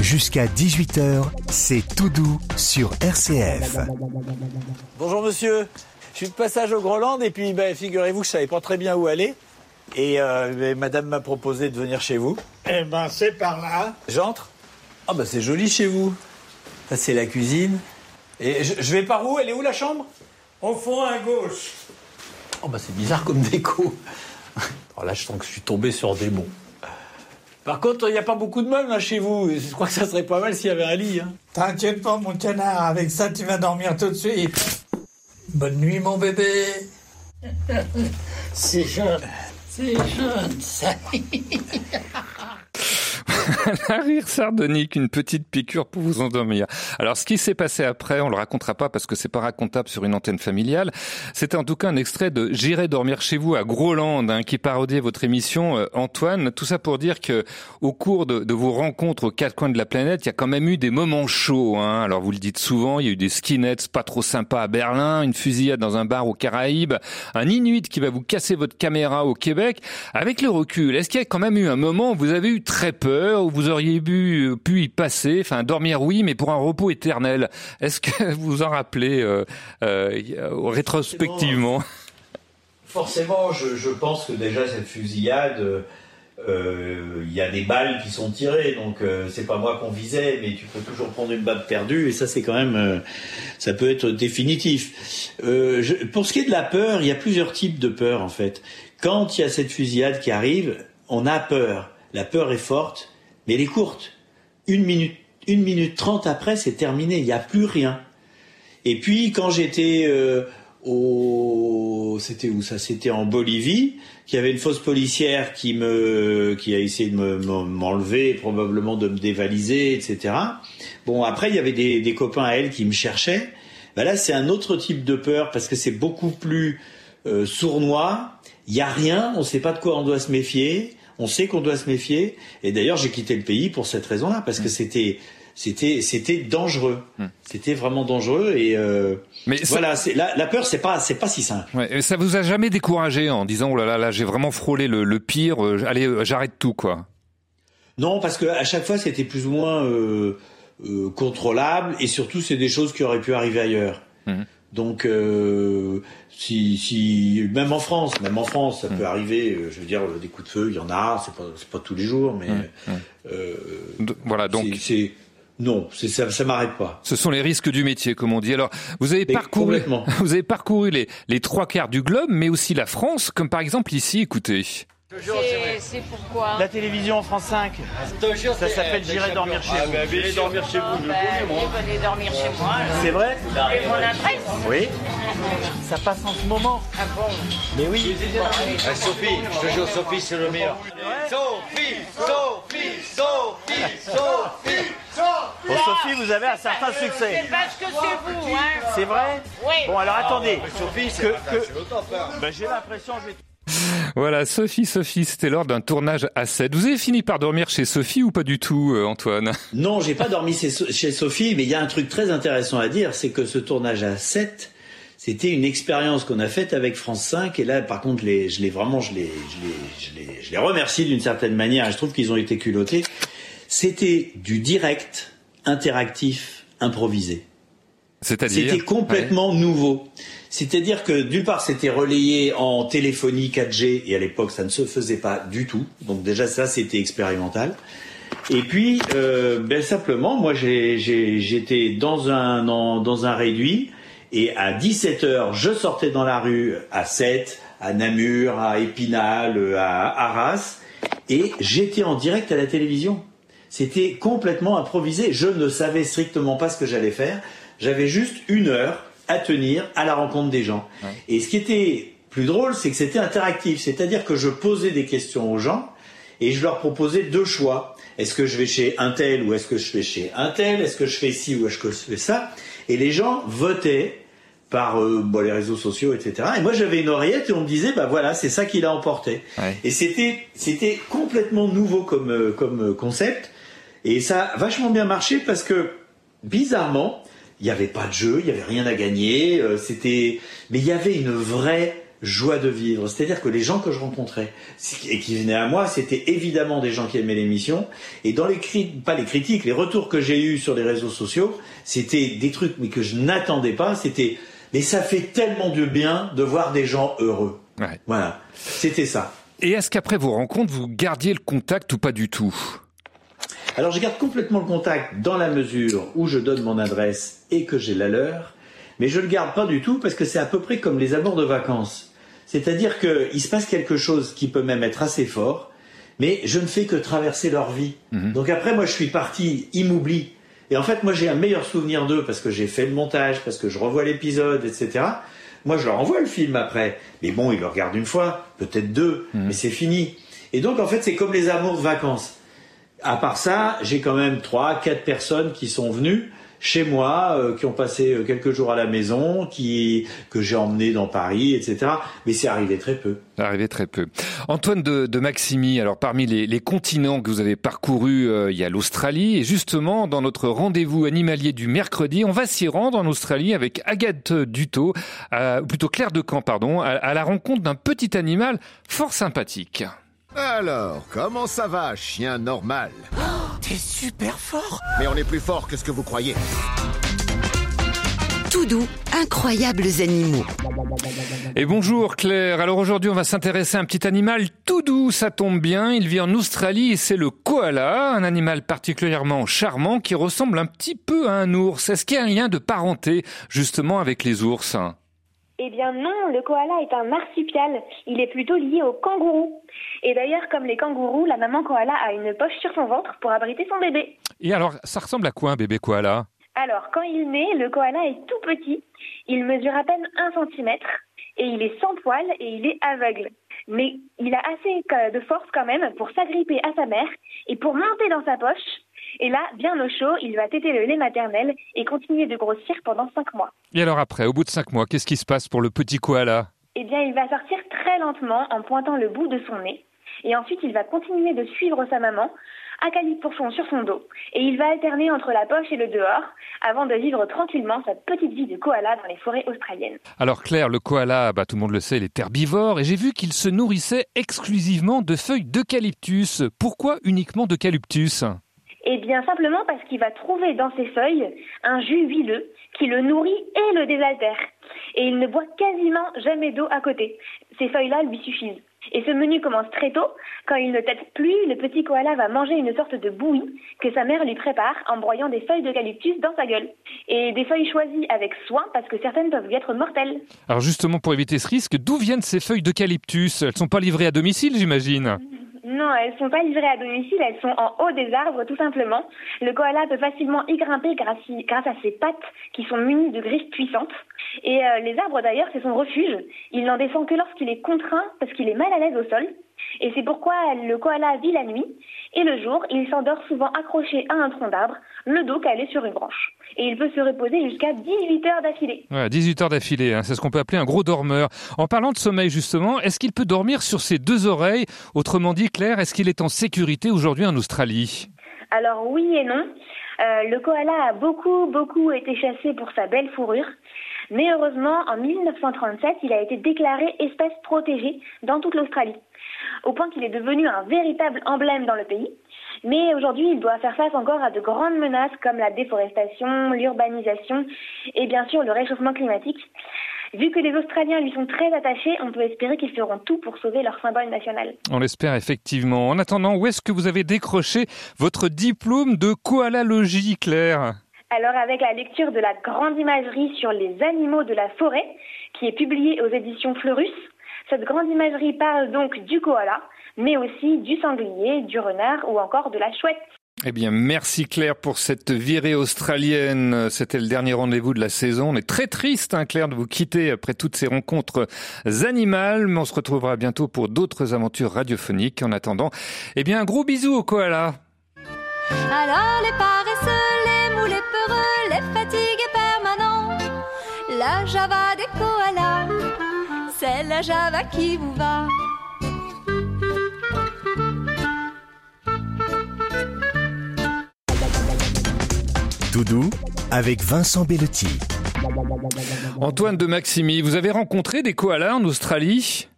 Jusqu'à 18h, c'est tout doux sur RCF. Bonjour monsieur, je suis de passage au Groenland et puis ben, figurez-vous que je savais pas très bien où aller. Et euh, ben, madame m'a proposé de venir chez vous. Eh ben, c'est par là. J'entre Ah bah c'est joli chez vous. Ça c'est la cuisine. Et je, je vais par où? Elle est où la chambre? Au fond, à gauche. Oh bah c'est bizarre comme déco. Alors là je sens que je suis tombé sur des mots. Par contre, il n'y a pas beaucoup de meubles là, chez vous. Je crois que ça serait pas mal s'il y avait un lit. Hein. T'inquiète pas, mon canard, avec ça, tu vas dormir tout de suite. Bonne nuit, mon bébé. C'est jeune. C'est jeune, ça. un rire sardonique, une petite piqûre pour vous endormir. Alors, ce qui s'est passé après, on le racontera pas parce que c'est pas racontable sur une antenne familiale. C'était en tout cas un extrait de J'irai dormir chez vous à Groland, hein, qui parodiait votre émission, euh, Antoine. Tout ça pour dire que, au cours de, vos rencontres aux quatre coins de la planète, il y a quand même eu des moments chauds. Hein. Alors, vous le dites souvent, il y a eu des skinheads pas trop sympas à Berlin, une fusillade dans un bar aux Caraïbes, un Inuit qui va vous casser votre caméra au Québec. Avec le recul, est-ce qu'il y a quand même eu un moment où vous avez eu très peur, où vous auriez pu, pu y passer, enfin dormir oui, mais pour un repos éternel Est-ce que vous vous en rappelez euh, euh, rétrospectivement? Forcément, je, pense que déjà cette fusillade, euh, euh, il y a des balles qui sont tirées, donc euh, c'est pas moi qu'on visait, mais tu peux toujours prendre une balle perdue, et ça c'est quand même, euh, ça peut être définitif. Euh, pour ce qui est de la peur, il y a plusieurs types de peur en fait. Quand il y a cette fusillade qui arrive, on a peur. La peur est forte, mais elle est courte. Une minute, une minute trente après, c'est terminé, il n'y a plus rien. Et puis quand j'étais euh, au, c'était où ça? C'était en Bolivie, qu'il y avait une fausse policière qui a essayé de me- me- m'enlever, probablement de me dévaliser, etc. Bon, après il y avait des, copains à elle qui me cherchaient. Ben là, c'est un autre type de peur parce que c'est beaucoup plus euh, sournois. Il y a rien, on ne sait pas de quoi on doit se méfier. On sait qu'on doit se méfier. Et d'ailleurs, j'ai quitté le pays pour cette raison-là parce que c'était c'était c'était dangereux. C'était vraiment dangereux et euh, Mais voilà, la, la peur c'est pas c'est pas si simple. Ouais, ça vous a jamais découragé en disant oh là là là j'ai vraiment frôlé le, le pire, euh, allez euh, j'arrête tout quoi? Non, parce que à chaque fois c'était plus ou moins euh, euh, contrôlable et surtout c'est des choses qui auraient pu arriver ailleurs. Donc euh, si, si même en France, même en France, ça peut arriver. euh, je veux dire, des coups de feu, il y en a. C'est pas c'est pas tous les jours, mais euh, voilà donc c'est non, ça, ça m'arrête pas. Ce sont les risques du métier, comme on dit. Alors, vous avez parcouru, vous avez parcouru les, les trois quarts du globe, mais aussi la France, comme par exemple ici. Écoutez. C'est pourquoi La télévision France 5. Ça s'appelle J'irai dormir chez vous. J'irai dormir chez vous, je connais moi. Venez dormir chez moi. C'est vrai Et mon adresse Oui. Ça passe en ce moment. Ah bon Mais oui. Sophie, je te jure, Sophie, c'est le meilleur. Sophie, Sophie, Sophie, Sophie, Bon, Sophie, vous avez un certain succès. C'est parce que c'est vous, hein C'est vrai Oui. Bon, alors attendez. Sophie, c'est que, que- hein. Ben, J'ai l'impression vais Voilà, Sophie, Sophie, c'était lors d'un tournage à 7. Vous avez fini par dormir chez Sophie ou pas du tout, euh, Antoine? Non, j'ai pas dormi chez Sophie, mais il y a un truc très intéressant à dire, c'est que ce tournage à 7, c'était une expérience qu'on a faite avec France 5, et là, par contre, les, je l'ai vraiment, je les, je les, je les, je les remercie d'une certaine manière, et je trouve qu'ils ont été culottés. C'était du direct, interactif, improvisé. C'est-à-dire? C'était complètement nouveau. C'est-à-dire que d'une part, c'était relayé en téléphonie 4G et à l'époque, ça ne se faisait pas du tout. Donc déjà, ça, c'était expérimental. Et puis, euh, ben simplement, moi, j'étais dans un dans un réduit et à 17 heures, je sortais dans la rue à 7, à Namur, à Épinal, à Arras, et j'étais en direct à la télévision. C'était complètement improvisé. Je ne savais strictement pas ce que j'allais faire. J'avais juste une heure à tenir à la rencontre des gens. Et ce qui était plus drôle, c'est que c'était interactif. C'est-à-dire que je posais des questions aux gens et je leur proposais deux choix. Est-ce que je vais chez un tel ou est-ce que je vais chez un tel? Est-ce que je fais ci ou est-ce que je fais ça? Et les gens votaient par euh, bon, les réseaux sociaux, etc. Et moi, j'avais une oreillette et on me disait, bah voilà, c'est ça qu'il a emporté. Et c'était, c'était complètement nouveau comme, euh, comme euh, concept. Et ça a vachement bien marché parce que, bizarrement, il n'y avait pas de jeu, il n'y avait rien à gagner, euh, c'était, mais il y avait une vraie joie de vivre. C'est-à-dire que les gens que je rencontrais et qui venaient à moi, c'était évidemment des gens qui aimaient l'émission. Et dans les critiques, pas les critiques, les retours que j'ai eus sur les réseaux sociaux, c'était des trucs mais que je n'attendais pas. C'était, mais ça fait tellement de bien de voir des gens heureux. Voilà, c'était ça. Et est-ce qu'après vos rencontres, vous gardiez le contact ou pas du tout? Alors je garde complètement le contact dans la mesure où je donne mon adresse et que j'ai la leur, mais je le garde pas du tout parce que c'est à peu près comme les amours de vacances. C'est-à-dire qu'il se passe quelque chose qui peut même être assez fort, mais je ne fais que traverser leur vie. Donc après, moi, je suis parti, ils m'oublient. Et en fait, moi, j'ai un meilleur souvenir d'eux parce que j'ai fait le montage, parce que je revois l'épisode, etc. Moi, je leur envoie le film après. Mais bon, ils le regardent une fois, peut-être deux, mais c'est fini. Et donc, en fait, c'est comme les amours de vacances. À part ça, j'ai quand même trois, quatre personnes qui sont venues chez moi, euh, qui ont passé euh, quelques jours à la maison, qui que j'ai emmené dans Paris, etc. Mais c'est arrivé très peu. Arrivé très peu. Antoine de, de Maximi, alors parmi les, les continents que vous avez parcourus, euh, il y a l'Australie. Et justement, dans notre rendez-vous animalier du mercredi, on va s'y rendre en Australie avec Agathe Duto, euh, plutôt Claire de Camp, pardon, à, à la rencontre d'un petit animal fort sympathique. Alors, comment ça va, chien normal? T'es super fort Mais on est plus fort que ce que vous croyez. Tout doux, incroyables animaux. Et bonjour Claire. Alors aujourd'hui, on va s'intéresser à un petit animal tout doux, ça tombe bien. Il vit en Australie et c'est le koala, un animal particulièrement charmant qui ressemble un petit peu à un ours. Est-ce qu'il y a un lien de parenté justement avec les ours? Eh bien non, le koala est un marsupial. Il est plutôt lié au kangourou. Et d'ailleurs, comme les kangourous, la maman koala a une poche sur son ventre pour abriter son bébé. Et alors, ça ressemble à quoi un bébé koala? Alors, quand il naît, le koala est tout petit. Il mesure à peine un centimètre et il est sans poils et il est aveugle. Mais il a assez de force quand même pour s'agripper à sa mère et pour monter dans sa poche. Et là, bien au chaud, il va téter le lait maternel et continuer de grossir pendant cinq mois. Et alors après, au bout de cinq mois, qu'est-ce qui se passe pour le petit koala? Eh bien, il va sortir très lentement en pointant le bout de son nez. Et ensuite, il va continuer de suivre sa maman, à calibre pour son, sur son dos. Et il va alterner entre la poche et le dehors, avant de vivre tranquillement sa petite vie de koala dans les forêts australiennes. Alors Claire, le koala, bah, tout le monde le sait, il est herbivore et j'ai vu qu'il se nourrissait exclusivement de feuilles d'eucalyptus. Pourquoi uniquement d'eucalyptus? Eh bien, simplement parce qu'il va trouver dans ses feuilles un jus huileux qui le nourrit et le désaltère. Et il ne boit quasiment jamais d'eau à côté. Ces feuilles-là lui suffisent. Et ce menu commence très tôt. Quand il ne tète plus, le petit koala va manger une sorte de bouillie que sa mère lui prépare en broyant des feuilles d'eucalyptus dans sa gueule. Et des feuilles choisies avec soin parce que certaines peuvent lui être mortelles. Alors justement, pour éviter ce risque, d'où viennent ces feuilles d'eucalyptus? Elles sont pas livrées à domicile, j'imagine? Non, elles sont pas livrées à domicile, elles sont en haut des arbres tout simplement. Le koala peut facilement y grimper grâce, grâce à ses pattes qui sont munies de griffes puissantes. Et euh, les arbres d'ailleurs, c'est son refuge. Il n'en descend que lorsqu'il est contraint parce qu'il est mal à l'aise au sol. Et c'est pourquoi le koala vit la nuit. Et le jour, il s'endort souvent accroché à un tronc d'arbre, le dos calé sur une branche. Et il peut se reposer jusqu'à 18 heures d'affilée. Ouais, 18 heures d'affilée, hein, c'est ce qu'on peut appeler un gros dormeur. En parlant de sommeil justement, est-ce qu'il peut dormir sur ses deux oreilles? Autrement dit, Claire, est-ce qu'il est en sécurité aujourd'hui en Australie? Alors oui et non. Euh, le koala a beaucoup, beaucoup été chassé pour sa belle fourrure. Mais heureusement, en 1937, il a été déclaré espèce protégée dans toute l'Australie, au point qu'il est devenu un véritable emblème dans le pays. Mais aujourd'hui, il doit faire face encore à de grandes menaces comme la déforestation, l'urbanisation et bien sûr le réchauffement climatique. Vu que les Australiens lui sont très attachés, on peut espérer qu'ils feront tout pour sauver leur symbole national. On l'espère effectivement. En attendant, où est-ce que vous avez décroché votre diplôme de koalalogie, Claire alors avec la lecture de la grande imagerie sur les animaux de la forêt, qui est publiée aux éditions Fleurus, cette grande imagerie parle donc du koala, mais aussi du sanglier, du renard ou encore de la chouette. Eh bien, merci Claire pour cette virée australienne. C'était le dernier rendez-vous de la saison. On est très triste, hein, Claire, de vous quitter après toutes ces rencontres animales, mais on se retrouvera bientôt pour d'autres aventures radiophoniques. En attendant, eh bien, un gros bisou au koala. Alors les paresseux, les mous, les peureux, les fatigués permanents la Java qui vous va. Doudou avec Vincent Bellotti. Antoine de Maximi, vous avez rencontré des koalas en Australie?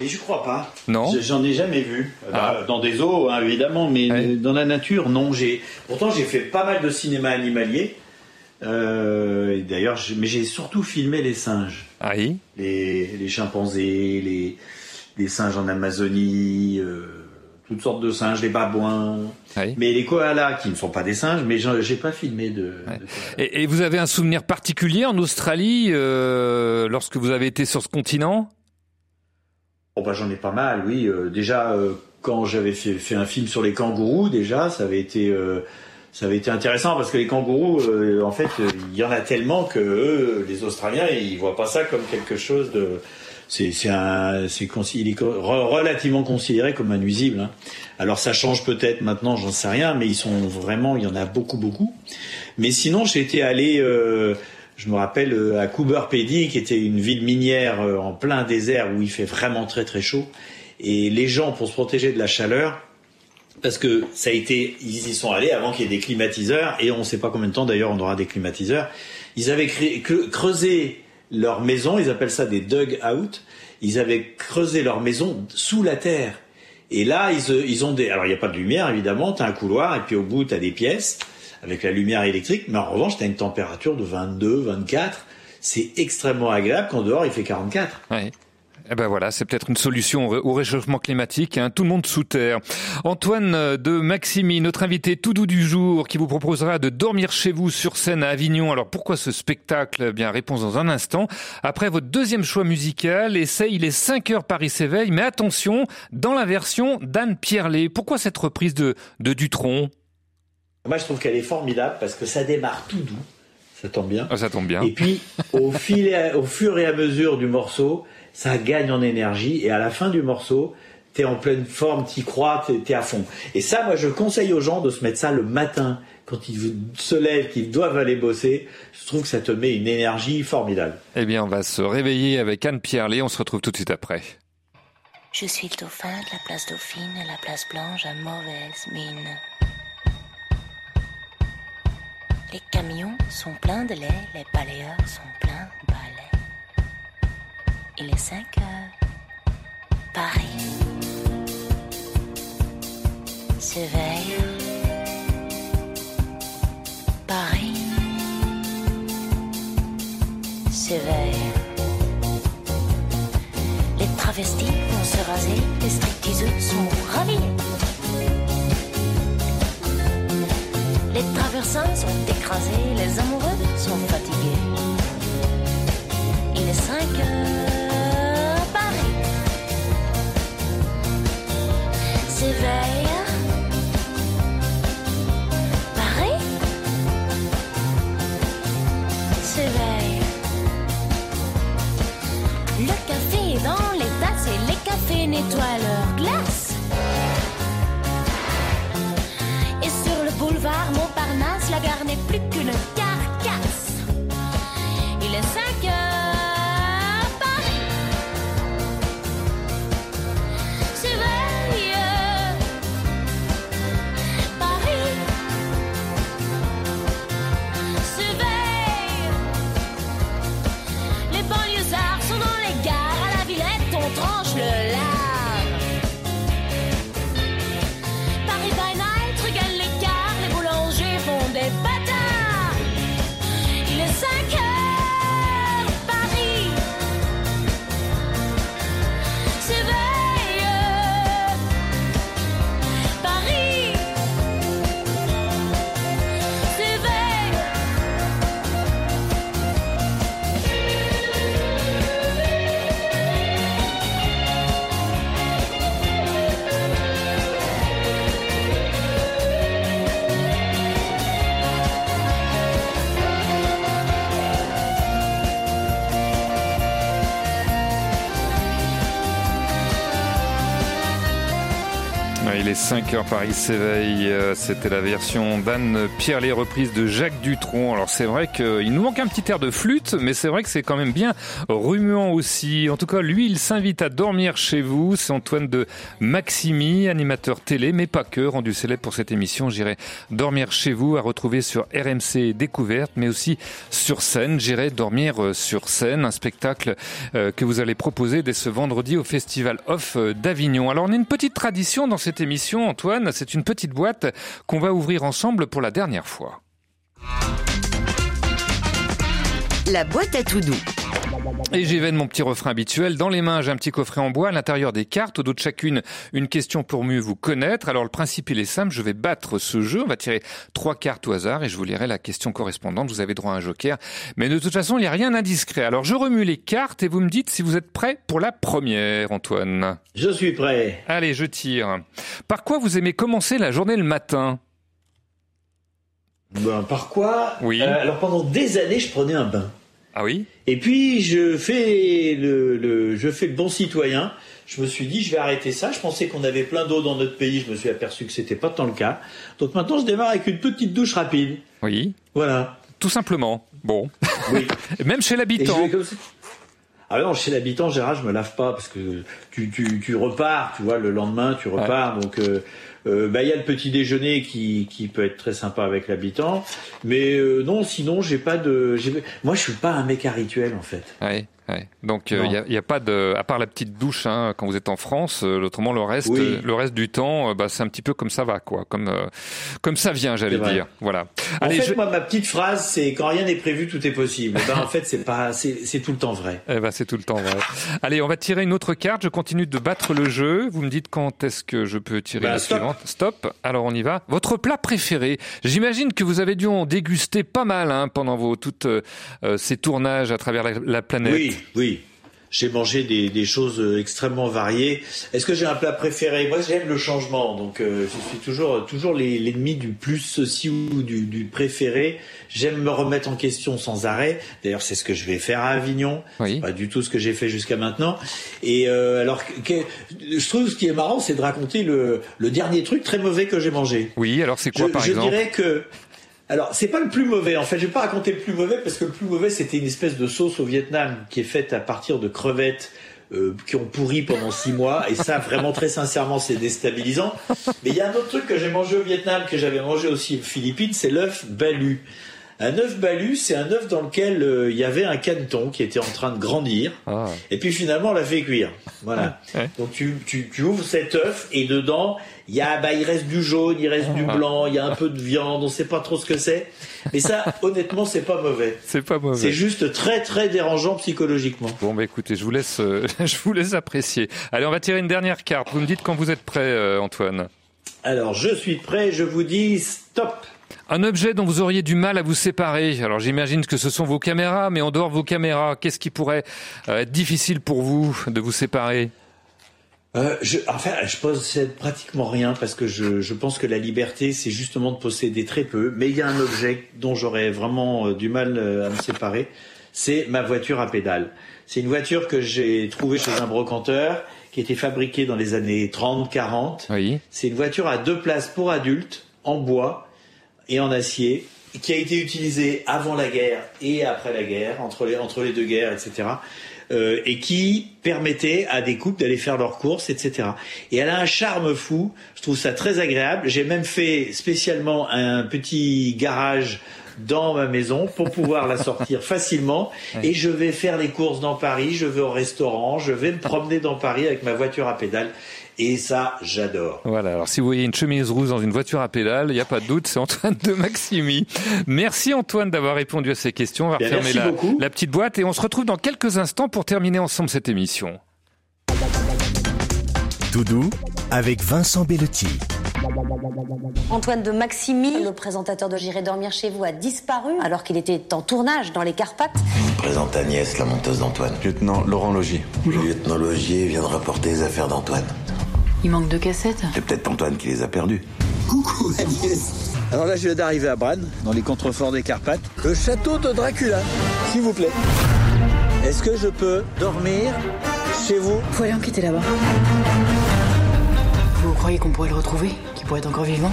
Et je crois pas. Non. Je- J'en ai jamais vu. Ah. Dans des zoos, hein, évidemment, mais dans la nature, non. J'ai pourtant j'ai fait pas mal de cinéma animalier. Euh, D'ailleurs, mais j'ai surtout filmé les singes. Ah oui? Les, les chimpanzés, les, les singes en Amazonie, euh, toutes sortes de singes, les babouins. Mais les koalas, qui ne sont pas des singes, mais j'ai pas filmé de. de et, et vous avez un souvenir particulier en Australie euh, lorsque vous avez été sur ce continent? Oh bah j'en ai pas mal, oui. Déjà quand j'avais fait, fait un film sur les kangourous, déjà ça avait été ça avait été intéressant parce que les kangourous, euh, en fait, il y en a tellement que eux, les Australiens, ils voient pas ça comme quelque chose de c'est c'est il est relativement considéré comme un nuisible. hein. Alors ça change peut-être maintenant, j'en sais rien, mais ils sont vraiment, il y en a beaucoup beaucoup. Mais sinon, j'étais allé, euh, je me rappelle, euh, à Coober Pedy, qui était une ville minière euh, en plein désert où il fait vraiment très très chaud. Et les gens, pour se protéger de la chaleur, parce que ça a été, ils y sont allés avant qu'il y ait des climatiseurs, et on ne sait pas combien de temps d'ailleurs on aura des climatiseurs. Ils avaient creusé leur maison, ils appellent ça des dug out. Ils avaient creusé leur maison sous la terre. Et là, ils, ils ont des. Alors, il n'y a pas de lumière, évidemment. Tu as un couloir, et puis au bout, tu as des pièces avec la lumière électrique. Mais en revanche, tu as une température de 22, 24. C'est extrêmement agréable quand dehors, il fait 44. Ouais. Eh ben voilà, c'est peut-être une solution au au réchauffement climatique. hein, tout le monde sous terre. Antoine euh, de Maximi, notre invité tout doux du jour, qui vous proposera de dormir chez vous sur scène à Avignon. Alors pourquoi ce spectacle? Eh Bien, réponse dans un instant. Après votre deuxième choix musical, essaye les 5 heures Paris s'éveille. Mais attention, dans la version d'Anne Pierlet. Pourquoi cette reprise de, de Dutronc? Moi, je trouve qu'elle est formidable parce que ça démarre tout doux. Ça tombe bien. Ah, Ça tombe bien. Et puis, au, fil et à- au fur et à mesure du morceau, ça gagne en énergie. Et à la fin du morceau, t'es en pleine forme, t'y crois, t'es à fond. Et ça, moi, je conseille aux gens de se mettre ça le matin, quand ils se lèvent, qu'ils doivent aller bosser. Je trouve que ça te met une énergie formidable. Eh bien, on va se réveiller avec Anne Pierlet. On se retrouve tout de suite après. Je suis le dauphin de la place Dauphine et la place Blanche à mauvaise mine. Les camions sont pleins de lait, les balayeurs sont pleins de balais. Il est 5 heures. Paris s'éveille. Paris s'éveille. Les travestis vont se raser, les stripteaseux sont ravis. Les traversins sont écrasés, les amoureux sont fatigués. Il est 5 heures, s'éveille. Paris s'éveille. Le café est dans les tasses et les cafés nettoient leurs glaces. 5h, Paris s'éveille. Euh, C'était la version d'Anne Pierre, les reprises de Jacques Dutronc. Alors c'est vrai qu'il nous manque un petit air de flûte, mais c'est vrai que c'est quand même bien remuant aussi. En tout cas, lui, il s'invite à dormir chez vous. C'est Antoine de Maximi, animateur télé, mais pas que, rendu célèbre pour cette émission. J'irai dormir chez vous, à retrouver sur RMC Découverte, mais aussi sur scène. J'irai dormir euh, sur scène, un spectacle euh, que vous allez proposer dès ce vendredi au Festival Off d'Avignon. Alors on a une petite tradition dans cette émission, Antoine. C'est une petite boîte qu'on va ouvrir ensemble pour la dernière fois. La boîte à tout doux. Et j'évène mon petit refrain habituel. Dans les mains, j'ai un petit coffret en bois. À l'intérieur des cartes, au dos de chacune, une question pour mieux vous connaître. Alors le principe, il est simple. Je vais battre ce jeu. On va tirer trois cartes au hasard et je vous lirai la question correspondante. Vous avez droit à un joker. Mais de toute façon, il n'y a rien d'indiscret. Alors je remue les cartes et vous me dites si vous êtes prêt pour la première, Antoine. Je suis prêt. Allez, je tire. Par quoi vous aimez commencer la journée le matin? Ben, par quoi? Oui. Euh, alors pendant des années, je prenais un bain. Ah oui? Et puis je fais le, le- je fais le bon citoyen. Je me suis dit, je vais arrêter ça. Je pensais qu'on avait plein d'eau dans notre pays. Je me suis aperçu que c'était pas tant le cas. Donc maintenant, je démarre avec une petite douche rapide. Oui. Voilà. Tout simplement. Bon. Oui. Même chez l'habitant. ça. Ah non, chez l'habitant, Gérard, je me lave pas parce que tu, tu, tu repars, tu vois, le lendemain, tu repars. Donc, euh, euh, bah, y a le petit déjeuner qui, qui peut être très sympa avec l'habitant. Mais euh, non, sinon, j'ai pas de. Moi, je suis pas un mec à rituel, en fait. Ouais, ouais. Donc il Non. n'y a, y a pas de, à part la petite douche hein, quand vous êtes en France, euh, autrement le reste, Oui. euh, le reste du temps, euh, bah, c'est un petit peu comme ça va, quoi, comme euh, comme ça vient, j'allais dire. Voilà. En Allez, fait, je- moi, ma petite phrase, c'est quand rien n'est prévu, tout est possible. Ben, en fait, c'est pas, c'est tout le temps vrai. Eh ben, c'est tout le temps vrai. Allez, on va tirer une autre carte. Je continue de battre le jeu. Vous me dites quand est-ce que je peux tirer Bah, la stop. suivante. Stop. Alors on y va. Votre plat préféré J'imagine que vous avez dû en déguster pas mal hein, pendant vos toutes euh, euh, ces tournages à travers la, la planète. Oui, oui. J'ai mangé des, des choses euh, extrêmement variées. Est-ce que j'ai un plat préféré? Moi, j'aime le changement. Donc, euh, je suis toujours toujours l'ennemi du plus ceci ou du, du préféré. J'aime me remettre en question sans arrêt. D'ailleurs, c'est ce que je vais faire à Avignon. C'est pas du tout ce que j'ai fait jusqu'à maintenant. Et euh, alors, que- je trouve ce qui est marrant, c'est de raconter le, le dernier truc très mauvais que j'ai mangé. Oui. Alors c'est quoi je, par je exemple? dirais que. Alors, c'est pas le plus mauvais. En fait, je vais pas raconter le plus mauvais parce que le plus mauvais, c'était une espèce de sauce au Vietnam qui est faite à partir de crevettes euh, qui ont pourri pendant six mois. Et ça, vraiment, très sincèrement, c'est déstabilisant. Mais il y a un autre truc que j'ai mangé au Vietnam, que j'avais mangé aussi aux Philippines, c'est l'œuf balu. Un œuf balu, c'est un œuf dans lequel euh, il y avait un caneton qui était en train de grandir. Ah. Et puis finalement, on l'a fait cuire. Voilà. Donc tu, tu, tu ouvres cet œuf et dedans, il y a, bah, il reste du jaune, il reste du Ah. blanc, il y a un peu de viande, on sait pas trop ce que c'est. Mais ça, honnêtement, c'est pas mauvais. C'est pas mauvais. C'est juste très très dérangeant psychologiquement. Bon, bah écoutez, je vous laisse, euh, je vous laisse apprécier. Allez, on va tirer une dernière carte. Vous me dites quand vous êtes prêt, euh, Antoine. Alors, je suis prêt, je vous dis stop. Un objet dont vous auriez du mal à vous séparer. Alors j'imagine que ce sont vos caméras, mais en dehors de vos caméras, qu'est-ce qui pourrait euh, être difficile pour vous de vous séparer? Euh, je, enfin, je possède pratiquement rien parce que je, je pense que la liberté, c'est justement de posséder très peu. Mais il y a un objet dont j'aurais vraiment euh, du mal euh, à me séparer, c'est ma voiture à pédales. C'est une voiture que j'ai trouvée chez un brocanteur qui était fabriquée dans les années 30-40. Oui. C'est une voiture à deux places pour adultes, en bois et en acier, qui a été utilisée avant la guerre et après la guerre, entre les, entre les deux guerres, etc. euh, et qui permettait à des couples d'aller faire leurs courses, etc. Et elle a un charme fou. Je trouve ça très agréable. J'ai même fait spécialement un petit garage dans ma maison pour pouvoir la sortir facilement. Et je vais faire les courses dans Paris, je vais au restaurant, je vais me promener dans Paris avec ma voiture à pédales. Et ça, j'adore. Voilà, alors si vous voyez une chemise rouge dans une voiture à pédales, il n'y a pas de doute, c'est Antoine de Maximi. Merci Antoine d'avoir répondu à ces questions. On va Bien, refermer merci la, beaucoup. la petite boîte et on se retrouve dans quelques instants pour terminer ensemble cette émission. Tout doux avec Vincent Bellotti. Antoine de Maximi, le présentateur de J'irai dormir chez vous, a disparu alors qu'il était en tournage dans les Carpates. Présente Agnès, la monteuse d'Antoine. Lieutenant Laurent Logier. Le lieutenant Logier vient de rapporter les affaires d'Antoine. Il manque de cassettes. C'est peut-être Antoine qui les a perdues. Coucou Agnès. Alors là, je viens d'arriver à Bran, dans les contreforts des Carpates. Le château de Dracula, s'il vous plaît. Est-ce que je peux dormir chez vous Faut aller enquêter là-bas. Vous croyez qu'on pourrait le retrouver Qu'il pourrait être encore vivant?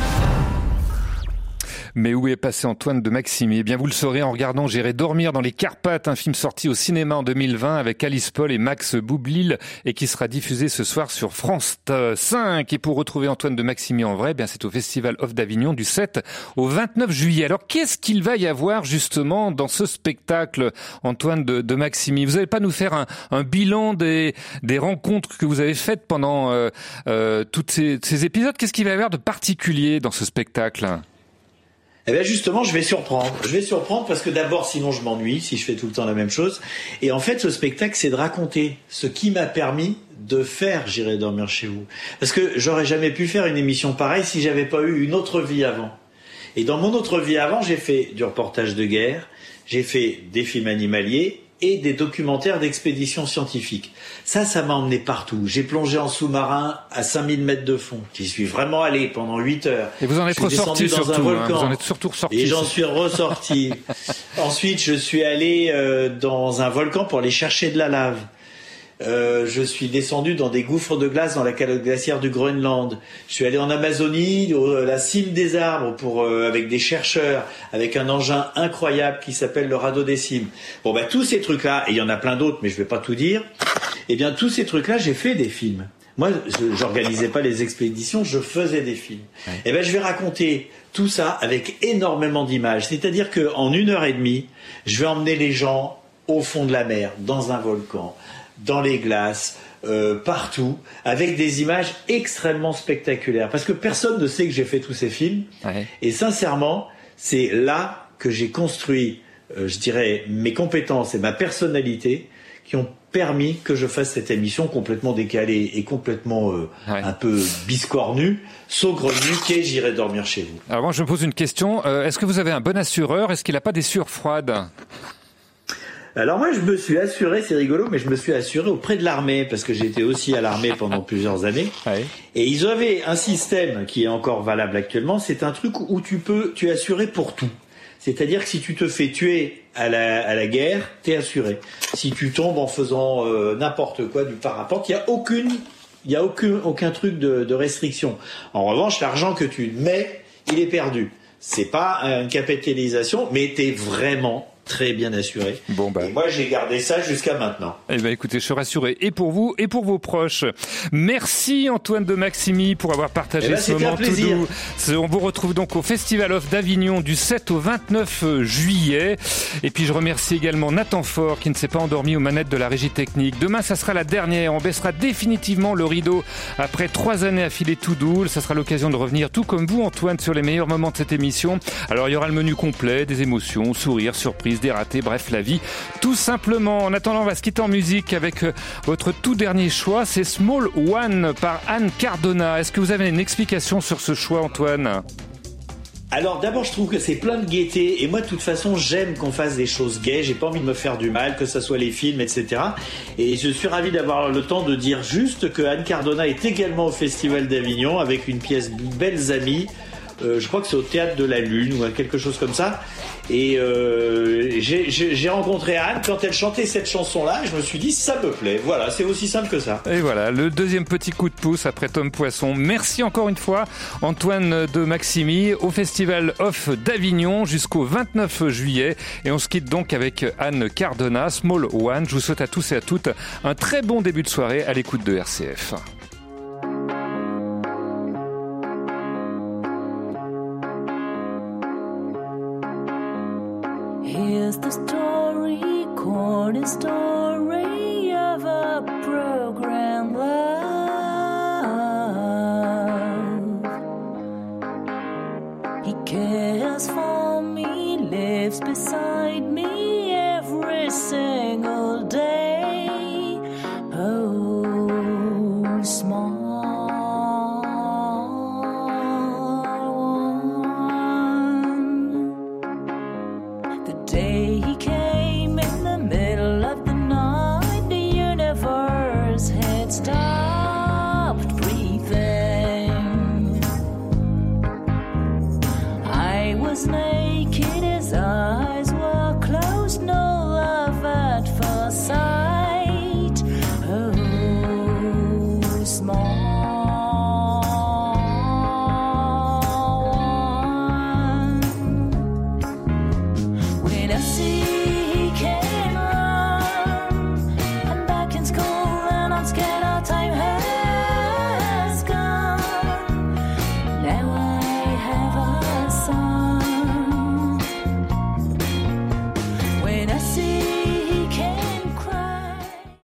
Mais où est passé Antoine de Maximi Eh bien, vous le saurez en regardant J'irai dormir dans les Carpates, un film sorti au cinéma en 2020 avec Alice Paul et Max Boublil et qui sera diffusé ce soir sur France 5. Et pour retrouver Antoine de Maximi en vrai, eh bien, c'est au Festival Off d'Avignon du 7 au 29 juillet. Alors, qu'est-ce qu'il va y avoir justement dans ce spectacle, Antoine de, de Maximi Vous n'allez pas nous faire un, bilan des, des rencontres que vous avez faites pendant euh, euh, tous ces, ces épisodes? Qu'est-ce qu'il va y avoir de particulier dans ce spectacle? Eh bien justement, je vais surprendre. Je vais surprendre parce que d'abord, sinon je m'ennuie si je fais tout le temps la même chose. Et en fait, ce spectacle, c'est de raconter ce qui m'a permis de faire J'irai dormir chez vous. Parce que j'aurais jamais pu faire une émission pareille si j'avais pas eu une autre vie avant. Et dans mon autre vie avant, j'ai fait du reportage de guerre, j'ai fait des films animaliers et des documentaires d'expéditions scientifiques. Ça, ça m'a emmené partout. J'ai plongé en sous-marin à 5000 mètres de fond. J'y suis vraiment allé pendant 8 heures. Et vous en êtes ressorti descendu dans surtout. un hein. volcan. Vous en êtes surtout ressorti. Et j'en suis ressorti. Ensuite, je suis allé euh, dans un volcan pour aller chercher de la lave. Euh, je suis descendu dans des gouffres de glace dans la calotte glaciaire du Groenland. Je suis allé en Amazonie, à la cime des arbres, pour euh, avec des chercheurs, avec un engin incroyable qui s'appelle le radeau des cimes. Bon, bah tous ces trucs-là, et il y en a plein d'autres, mais je vais pas tout dire. Eh bien, tous ces trucs-là, j'ai fait des films. Moi, je- j'organisais pas les expéditions, je faisais des films. Eh ben, je vais raconter tout ça avec énormément d'images. C'est-à-dire que en une heure et demie, je vais emmener les gens au fond de la mer, dans un volcan, dans les glaces, euh, partout, avec des images extrêmement spectaculaires. Parce que personne ne sait que j'ai fait tous ces films. Et sincèrement, c'est là que j'ai construit, euh, je dirais, mes compétences et ma personnalité qui ont permis que je fasse cette émission complètement décalée et complètement euh, un peu biscornue, saugrenue, qui est J'irai dormir chez vous? Alors moi, je me pose une question. Euh, Est-ce que vous avez un bon assureur? Est-ce qu'il n'a pas des sueurs froides? Alors moi, je me suis assuré, c'est rigolo, mais je me suis assuré auprès de l'armée, parce que j'étais aussi à l'armée pendant plusieurs années. Et ils avaient un système qui est encore valable actuellement, c'est un truc où tu peux, tu es assuré pour tout. C'est-à-dire que si tu te fais tuer à la, à la guerre, t'es assuré. Si tu tombes en faisant euh, n'importe quoi du parapente, il n'y a aucune, il y a aucun, aucun truc de, de restriction. En revanche, l'argent que tu mets, il est perdu. C'est pas une capitalisation, mais t'es vraiment très bien assuré. Bon bah. Et moi, j'ai gardé ça jusqu'à maintenant. Eh ben écoutez, je suis rassuré et pour vous et pour vos proches. Merci Antoine de Maximi pour avoir partagé Eh ben, ce moment tout doux. On vous retrouve donc au Festival of d'Avignon du 7 au 29 juillet. Et puis je remercie également Nathan Fort qui ne s'est pas endormi aux manettes de la régie technique. Demain, ça sera la dernière. On baissera définitivement le rideau après trois années à filer tout doux. Ça sera l'occasion de revenir tout comme vous Antoine sur les meilleurs moments de cette émission. Alors il y aura le menu complet, des émotions, sourires, surprises, des ratés, bref la vie. Tout simplement. En attendant, on va se quitter en musique avec euh, votre tout dernier choix. C'est Small One par Anne Cardona. Est-ce que vous avez une explication sur ce choix Antoine? Alors d'abord, je trouve que c'est plein de gaieté et moi, de toute façon, j'aime qu'on fasse des choses gaies. J'ai pas envie de me faire du mal, que ce soit les films, etc. Et je suis ravi d'avoir le temps de dire juste que Anne Cardona est également au Festival d'Avignon avec une pièce Belles Amies. Euh, je crois que c'est au théâtre de la Lune ou quelque chose comme ça. Et euh, j'ai- rencontré Anne quand elle chantait cette chanson-là. Je me suis dit ça me plaît. Voilà, c'est aussi simple que ça. Et voilà, le deuxième petit coup de pouce après Tom Poisson. Merci encore une fois, Antoine de Maximi, au Festival Off d'Avignon jusqu'au 29 juillet. Et on se quitte donc avec Anne Cardona, Small One. Je vous souhaite à tous et à toutes un très bon début de soirée à l'écoute de RCF. Corny story of a program love. He cares for me, lives beside